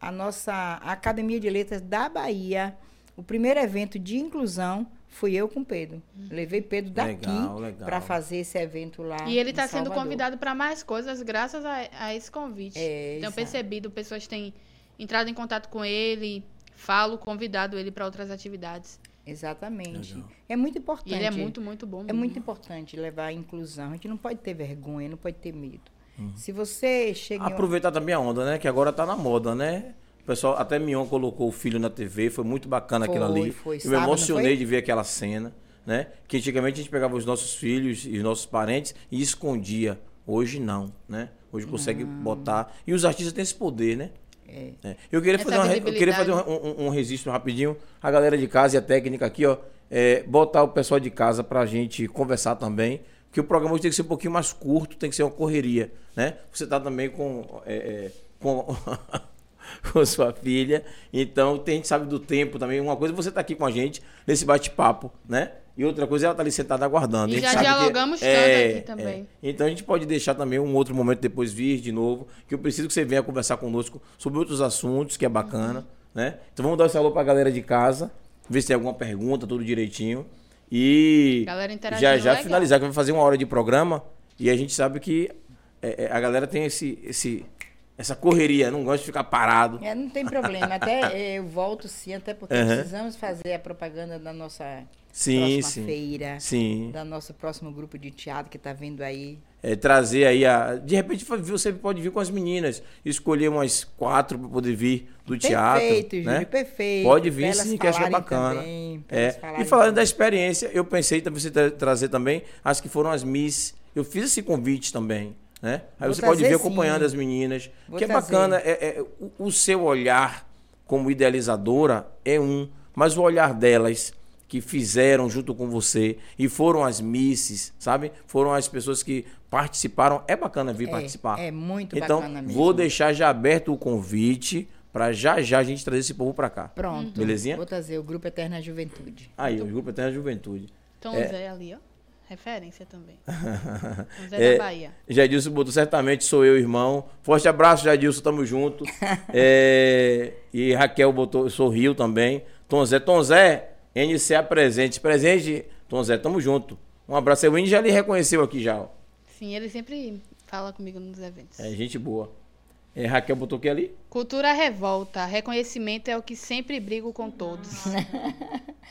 a nossa Academia de Letras da Bahia, o primeiro evento de inclusão fui eu com Pedro. Levei Pedro daqui para fazer esse evento lá. E ele em está sendo convidado para mais coisas graças a, a esse convite. É, Tenho percebido, pessoas têm entrado em contato com ele, falo, convidado ele para outras atividades. Exatamente. Legal. É muito importante. E ele é muito, muito bom. É mesmo. muito importante levar a inclusão. A gente não pode ter vergonha, não pode ter medo. Uhum. Se você chega em Aproveitar também a onda, né? Que agora tá na moda, né? O pessoal, até Mion colocou o filho na TV, foi muito bacana aquilo Foi, ali. foi. Eu Sábado, me emocionei de ver aquela cena, né? Que antigamente a gente pegava os nossos filhos e os nossos parentes e escondia. Hoje não, né? Hoje consegue botar. E os artistas têm esse poder, né? É. Eu queria Essa fazer, uma, eu queria fazer um, um- um registro rapidinho. A galera de casa e a técnica aqui, ó. é, botar o pessoal de casa pra gente conversar também. Que o programa hoje tem que ser um pouquinho mais curto, tem que ser uma correria, né? Você tá também com. é, é, com com sua filha. Então, tem gente sabe do tempo também. Uma coisa é você tá aqui com a gente nesse bate-papo, né? E outra coisa é ela tá ali sentada aguardando. E A já sabe que- dialogamos tanto aqui também. Então a gente pode deixar também um outro momento depois vir de novo, que eu preciso que você venha conversar conosco sobre outros assuntos, que é bacana, né? Então vamos dar esse alô pra galera de casa, ver se tem alguma pergunta, tudo direitinho. E já já legal. finalizar, que vai fazer uma hora de programa e a gente sabe que é, é, a galera tem esse, esse, essa correria, não gosta de ficar parado. É, não tem problema. Até eh, eu volto sim, até porque Aham. precisamos fazer a propaganda da nossa Sim, sim. feira, Sim. da nosso próximo grupo de teatro que está vindo aí. É, trazer aí a. De repente você pode vir com as meninas, escolher umas quatro para poder vir do teatro. Perfeito, né? Júlio, perfeito. Pode vir sim, que que é bacana. também, É. E falando também. da experiência, eu pensei também você tra- trazer também as que foram as Miss. Eu fiz esse convite também. Né? Aí Vou você pode vir acompanhando sim. as meninas. Vou que é trazer. bacana, é, é, o, o seu olhar como idealizadora é um, mas o olhar delas que fizeram junto com você e foram as misses, sabe? Foram as pessoas que participaram. É bacana vir É, participar. é muito então, bacana mesmo. vou deixar já aberto o convite para já já a gente trazer esse povo para cá. Pronto. Belezinha? Vou trazer o Grupo Eterna Juventude. Aí, o Grupo Eterna Juventude. Tom É. Zé ali, ó. Referência também. Tom Zé É, da Bahia. Jadilson botou, certamente sou eu, irmão. Forte abraço, Jadilson, tamo junto. É, e Raquel botou, sorriu também. Tom Zé, Tom Zé, NCA presente. Presente, Tom Zé, tamo junto. Um abraço. O Indy já lhe reconheceu aqui já. ó. Sim, ele sempre fala comigo nos eventos. É, gente boa. É, Raquel botou o que ali? Cultura revolta. Reconhecimento é o que sempre brigo com todos.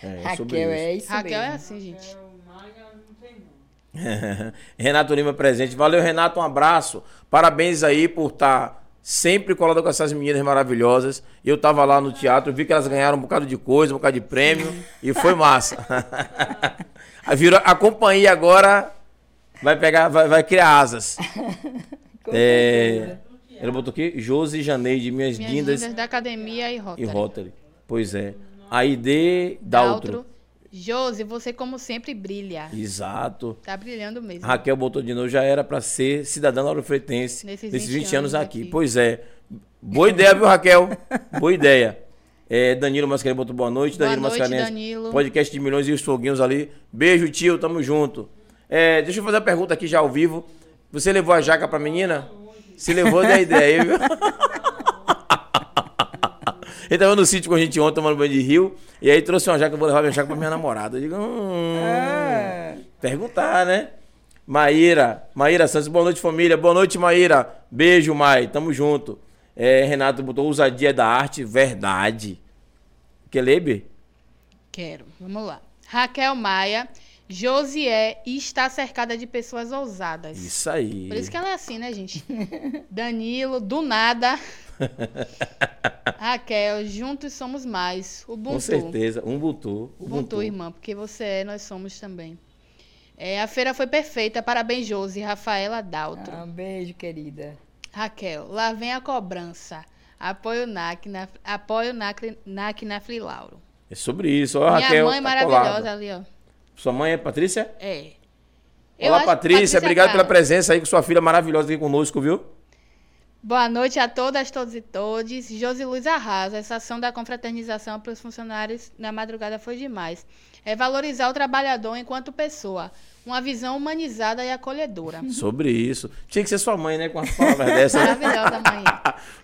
É, Raquel, isso. é isso Raquel é mesmo. assim, gente. Renato Lima presente. Valeu, Renato, um abraço. Parabéns aí por estar sempre colado com essas meninas maravilhosas. Eu tava lá no teatro, vi que elas ganharam um bocado de coisa, um bocado de prêmio e foi massa. Virou, a companhia agora vai pegar, vai, vai criar asas. É, ele botou aqui Josi Janeide, minhas, Minhas lindas lindas da academia e e Rotary. Rotary. Pois é. A ID Daltro. Josi, você como sempre brilha. Exato. Tá brilhando mesmo. Raquel botou de novo, já era pra ser cidadã laurofreitense Nesses nesses 20 20, anos aqui. aqui. Pois é. Boa ideia, viu, Raquel? Boa ideia. É, Danilo Mascarenhas botou boa noite. Boa Danilo noite, Mascarenhas. Danilo. Podcast de milhões e os foguinhos ali. Beijo, tio, tamo junto. É, deixa eu fazer uma pergunta aqui já ao vivo. Você levou a jaca pra menina? Se levou, dê a ideia viu? Ele tava no sítio com a gente ontem tomando banho de rio. E aí trouxe uma jaca, eu vou levar minha jaca pra minha namorada. Eu digo, hum, Ah, Perguntar, né? Maíra, Maíra Santos, boa noite, família. Boa noite, Maíra. Beijo, Mai. Tamo junto. É, Renato botou ousadia da arte, verdade. Quer ler, B? Quero. Vamos lá. Raquel Maia. Josié está cercada de pessoas ousadas. Isso aí. Por isso que ela é assim, né, gente? Danilo, do nada. Raquel, juntos somos mais. Ubuntu. Com certeza. Um Ubuntu. Ubuntu, irmã, porque você é, nós somos também. É, a feira foi perfeita. Parabéns, Josi. Rafaela Daltro. ah, um beijo, querida. Raquel, lá vem a cobrança. Apoio NAC na, apoio NAC, NAC na Frilauro. É sobre isso. Ó, Minha Raquel, mãe tá maravilhosa colada. ali, ó. Sua mãe é Patrícia? É. Eu Olá, acho- Patrícia. Obrigado pela presença aí com sua filha maravilhosa aqui conosco, viu? Boa noite a todas, todos e todes. Josi Luz arrasa. Essa ação da confraternização para os funcionários na madrugada foi demais. É valorizar o trabalhador enquanto pessoa. Uma visão humanizada e acolhedora. Sobre isso. Tinha que ser sua mãe, né? Com as palavras dessa. Maravilhosa, mãe.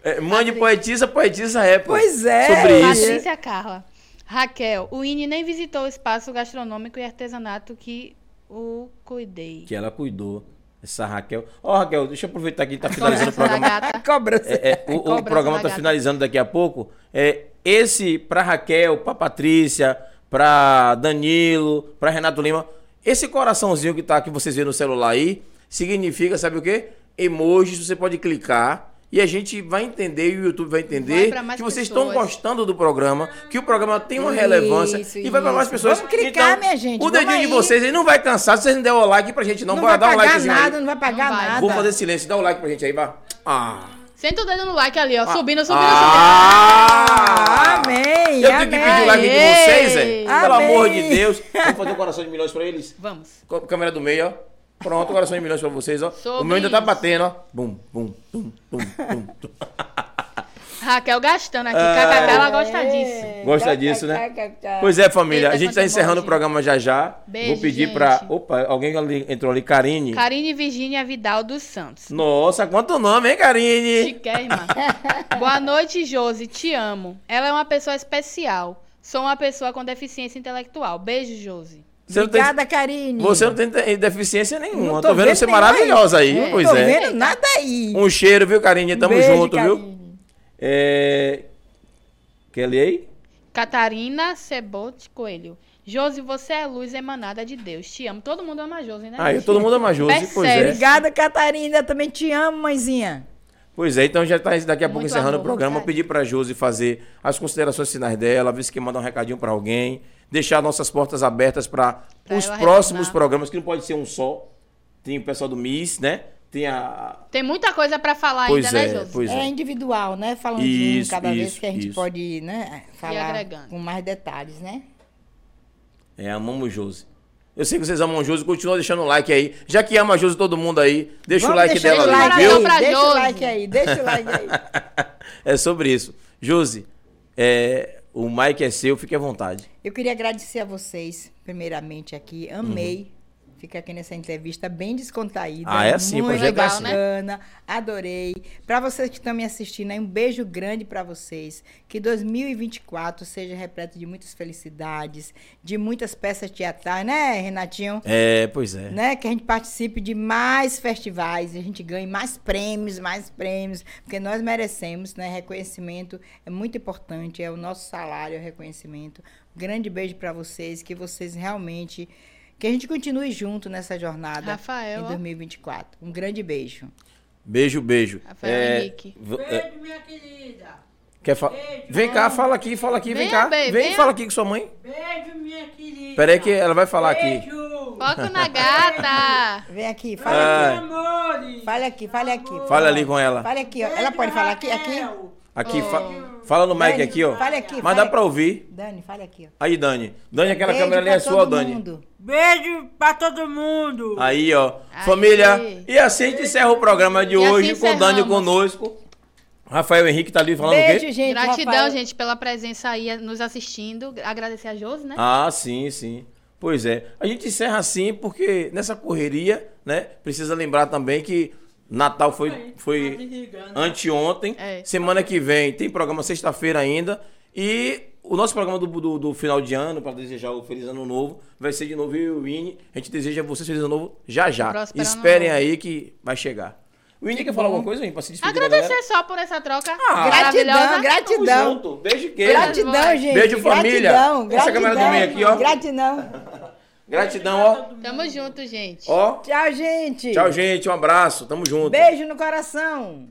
É, mãe de poetisa, poetisa é. pô. Pois é. Sobre isso. Patrícia Carla. Raquel, o INE nem visitou o espaço gastronômico e artesanato que o cuidei. Que ela cuidou. Essa Raquel. Ó, Raquel, deixa eu aproveitar que tá finalizando o Cobrança da programa. gata. Cobrança. É, é, o- o, Cobrança programa da tá finalizando daqui a pouco. É, esse pra Raquel, pra Patrícia, pra Danilo, pra Renato Lima. Esse coraçãozinho que tá que vocês vêem no celular aí, significa, sabe o quê? Emojis, você pode clicar. E a gente vai entender, e o YouTube vai Vai entender mais que vocês pessoas. estão gostando do programa, que o programa tem uma Isso, relevância e vai para mais isso. pessoas. Vamos clicar, Então, minha gente, O dedinho de aí. vocês aí não vai cansar se vocês não der o like pra gente, não. Não Bora vai dar um pagar likezinho nada, aí. não vai pagar Não vai. nada. Vou fazer silêncio, dá o like pra gente aí, vai. Ah. Senta o dedo no like ali, ó. Subindo, subindo, Ah! Amém, Eu tenho que pedir o like de Amém. vocês, é? Pelo Amém. amor de Deus. Vamos fazer um coração de milhões pra eles? subindo. Vamos. Câmera do meio, ó. Pronto, coração de milhões pra vocês, ó. Sobre o meu ainda tá isso. batendo, ó. Bum, bum, bum, bum, bum. Raquel gastando aqui. Ah. Ela gosta disso. Gosta disso, né? Pois é, família. A gente tá encerrando o programa já já. Beijo, Vou pedir gente. pra. Opa, alguém ali entrou ali, Karine. Karine Virgínia Vidal dos Santos. Nossa, quanto nome, hein, Karine? Chiquérrima. Boa noite, Josi. Te amo. Ela é uma pessoa especial. Sou uma pessoa com deficiência intelectual. Beijo, Josi. Você não tem, Obrigada, Karine. você não tem te- deficiência nenhuma. Não tô, vendo você nenhuma maravilhosa aí, Não pois tô é. vendo nada aí. Um cheiro, viu, Karine? Tamo Beijo, junto, viu? Karine. É... Quer ler aí? Catarina Cebote Coelho. Josi, você é luz emanada de Deus. Te amo. Todo mundo ama Josi, né? Aí, todo mundo ama Josi, pois é. Obrigada, Catarina. Eu também te amo, mãezinha. Pois é, então já tá daqui a pouco Muito encerrando amor, o programa. verdade. Pedir pra Josi fazer as considerações finais dela, ver se quer mandar um recadinho pra alguém, deixar nossas portas abertas para os próximos retornar. programas, que não pode ser um só. Tem o pessoal do Miss, né? Tem a. Tem muita coisa pra falar Pois ainda, é, né, Josi? pois É é. individual, né? Falando de Isso, cada vez isso, que a gente isso. pode, né? Falar com mais detalhes, né? É, amamos Josi. Eu sei que vocês amam Josi, continua deixando o like aí. Já que ama Josi todo mundo aí, deixa o Vamos like deixar dela o ali, like viu? Aí, Deixa o Josi. like aí, deixa o like aí. é sobre isso. Josi, é, o Mike é seu, fique à vontade. Eu queria agradecer a vocês, primeiramente aqui. Amei ficar aqui nessa entrevista bem descontraída. Ah, é assim, muito projeto é assim. bacana. Adorei. Para vocês que estão me assistindo, um beijo grande para vocês. Que 2024 seja repleto de muitas felicidades, de muitas peças teatrais, né, Renatinho? É, pois é. né, que a gente participe de mais festivais, a gente ganhe mais prêmios, mais prêmios, porque nós merecemos, né? Reconhecimento é muito importante, é o nosso salário, é o reconhecimento. Grande beijo para vocês, que vocês realmente que a gente continue junto nessa jornada Rafael, em ó. 2024. Um grande beijo. Beijo, beijo. Rafael É, Henrique. é, Beijo, minha querida. quer fa- Vem cá, fala aqui, fala aqui, vem Venha, cá. bem, Vem venha. fala aqui com sua mãe. Beijo, minha querida. Pera aí que ela vai falar aqui. Beijo. Foco na gata. Vem aqui, Ah. fala Beijo, amores. aqui. Fale aqui, fale aqui. Fala ali com ela. Fale aqui, ó. Ela pode falar aqui, aqui? Aqui, fa- fala no mic Dani, aqui, ó. fale aqui, Mas fale dá aqui. pra ouvir. Dani, fale aqui, ó. Aí, Dani. Dani, aquela Beijo câmera ali é sua, Dani. mundo. Beijo pra todo mundo. Aí, ó. Aí. Família. E assim a gente encerra o programa de E assim hoje com o Dani conosco. Rafael Henrique tá ali falando o Beijo, quê? gente. Gratidão, Rafael. gente, pela presença aí nos assistindo. Agradecer a Josi, né? Ah, sim, sim. Pois é. A gente encerra assim porque nessa correria, né? Precisa lembrar também que Natal foi, foi anteontem. É. Semana que vem tem programa sexta-feira ainda. E o nosso programa do, do, do final de ano, para desejar o Feliz Ano Novo, vai ser de novo eu e o Winnie. A gente deseja a vocês Feliz Ano Novo já já. Esperem aí que vai chegar. O Winnie quer falar alguma coisa, Winnie, pra se despedir Agradecer galera? só por essa troca Ah, Gratidão, gratidão. Tamo junto. Beijo queijo. Gratidão, gente. Beijo, família. Gratidão, Essa câmera do meio aqui, ó. Gratidão. Gratidão, ó. Tamo junto, gente. Ó. Tchau, gente. Tchau, gente. Um abraço. Tamo junto. Beijo no coração.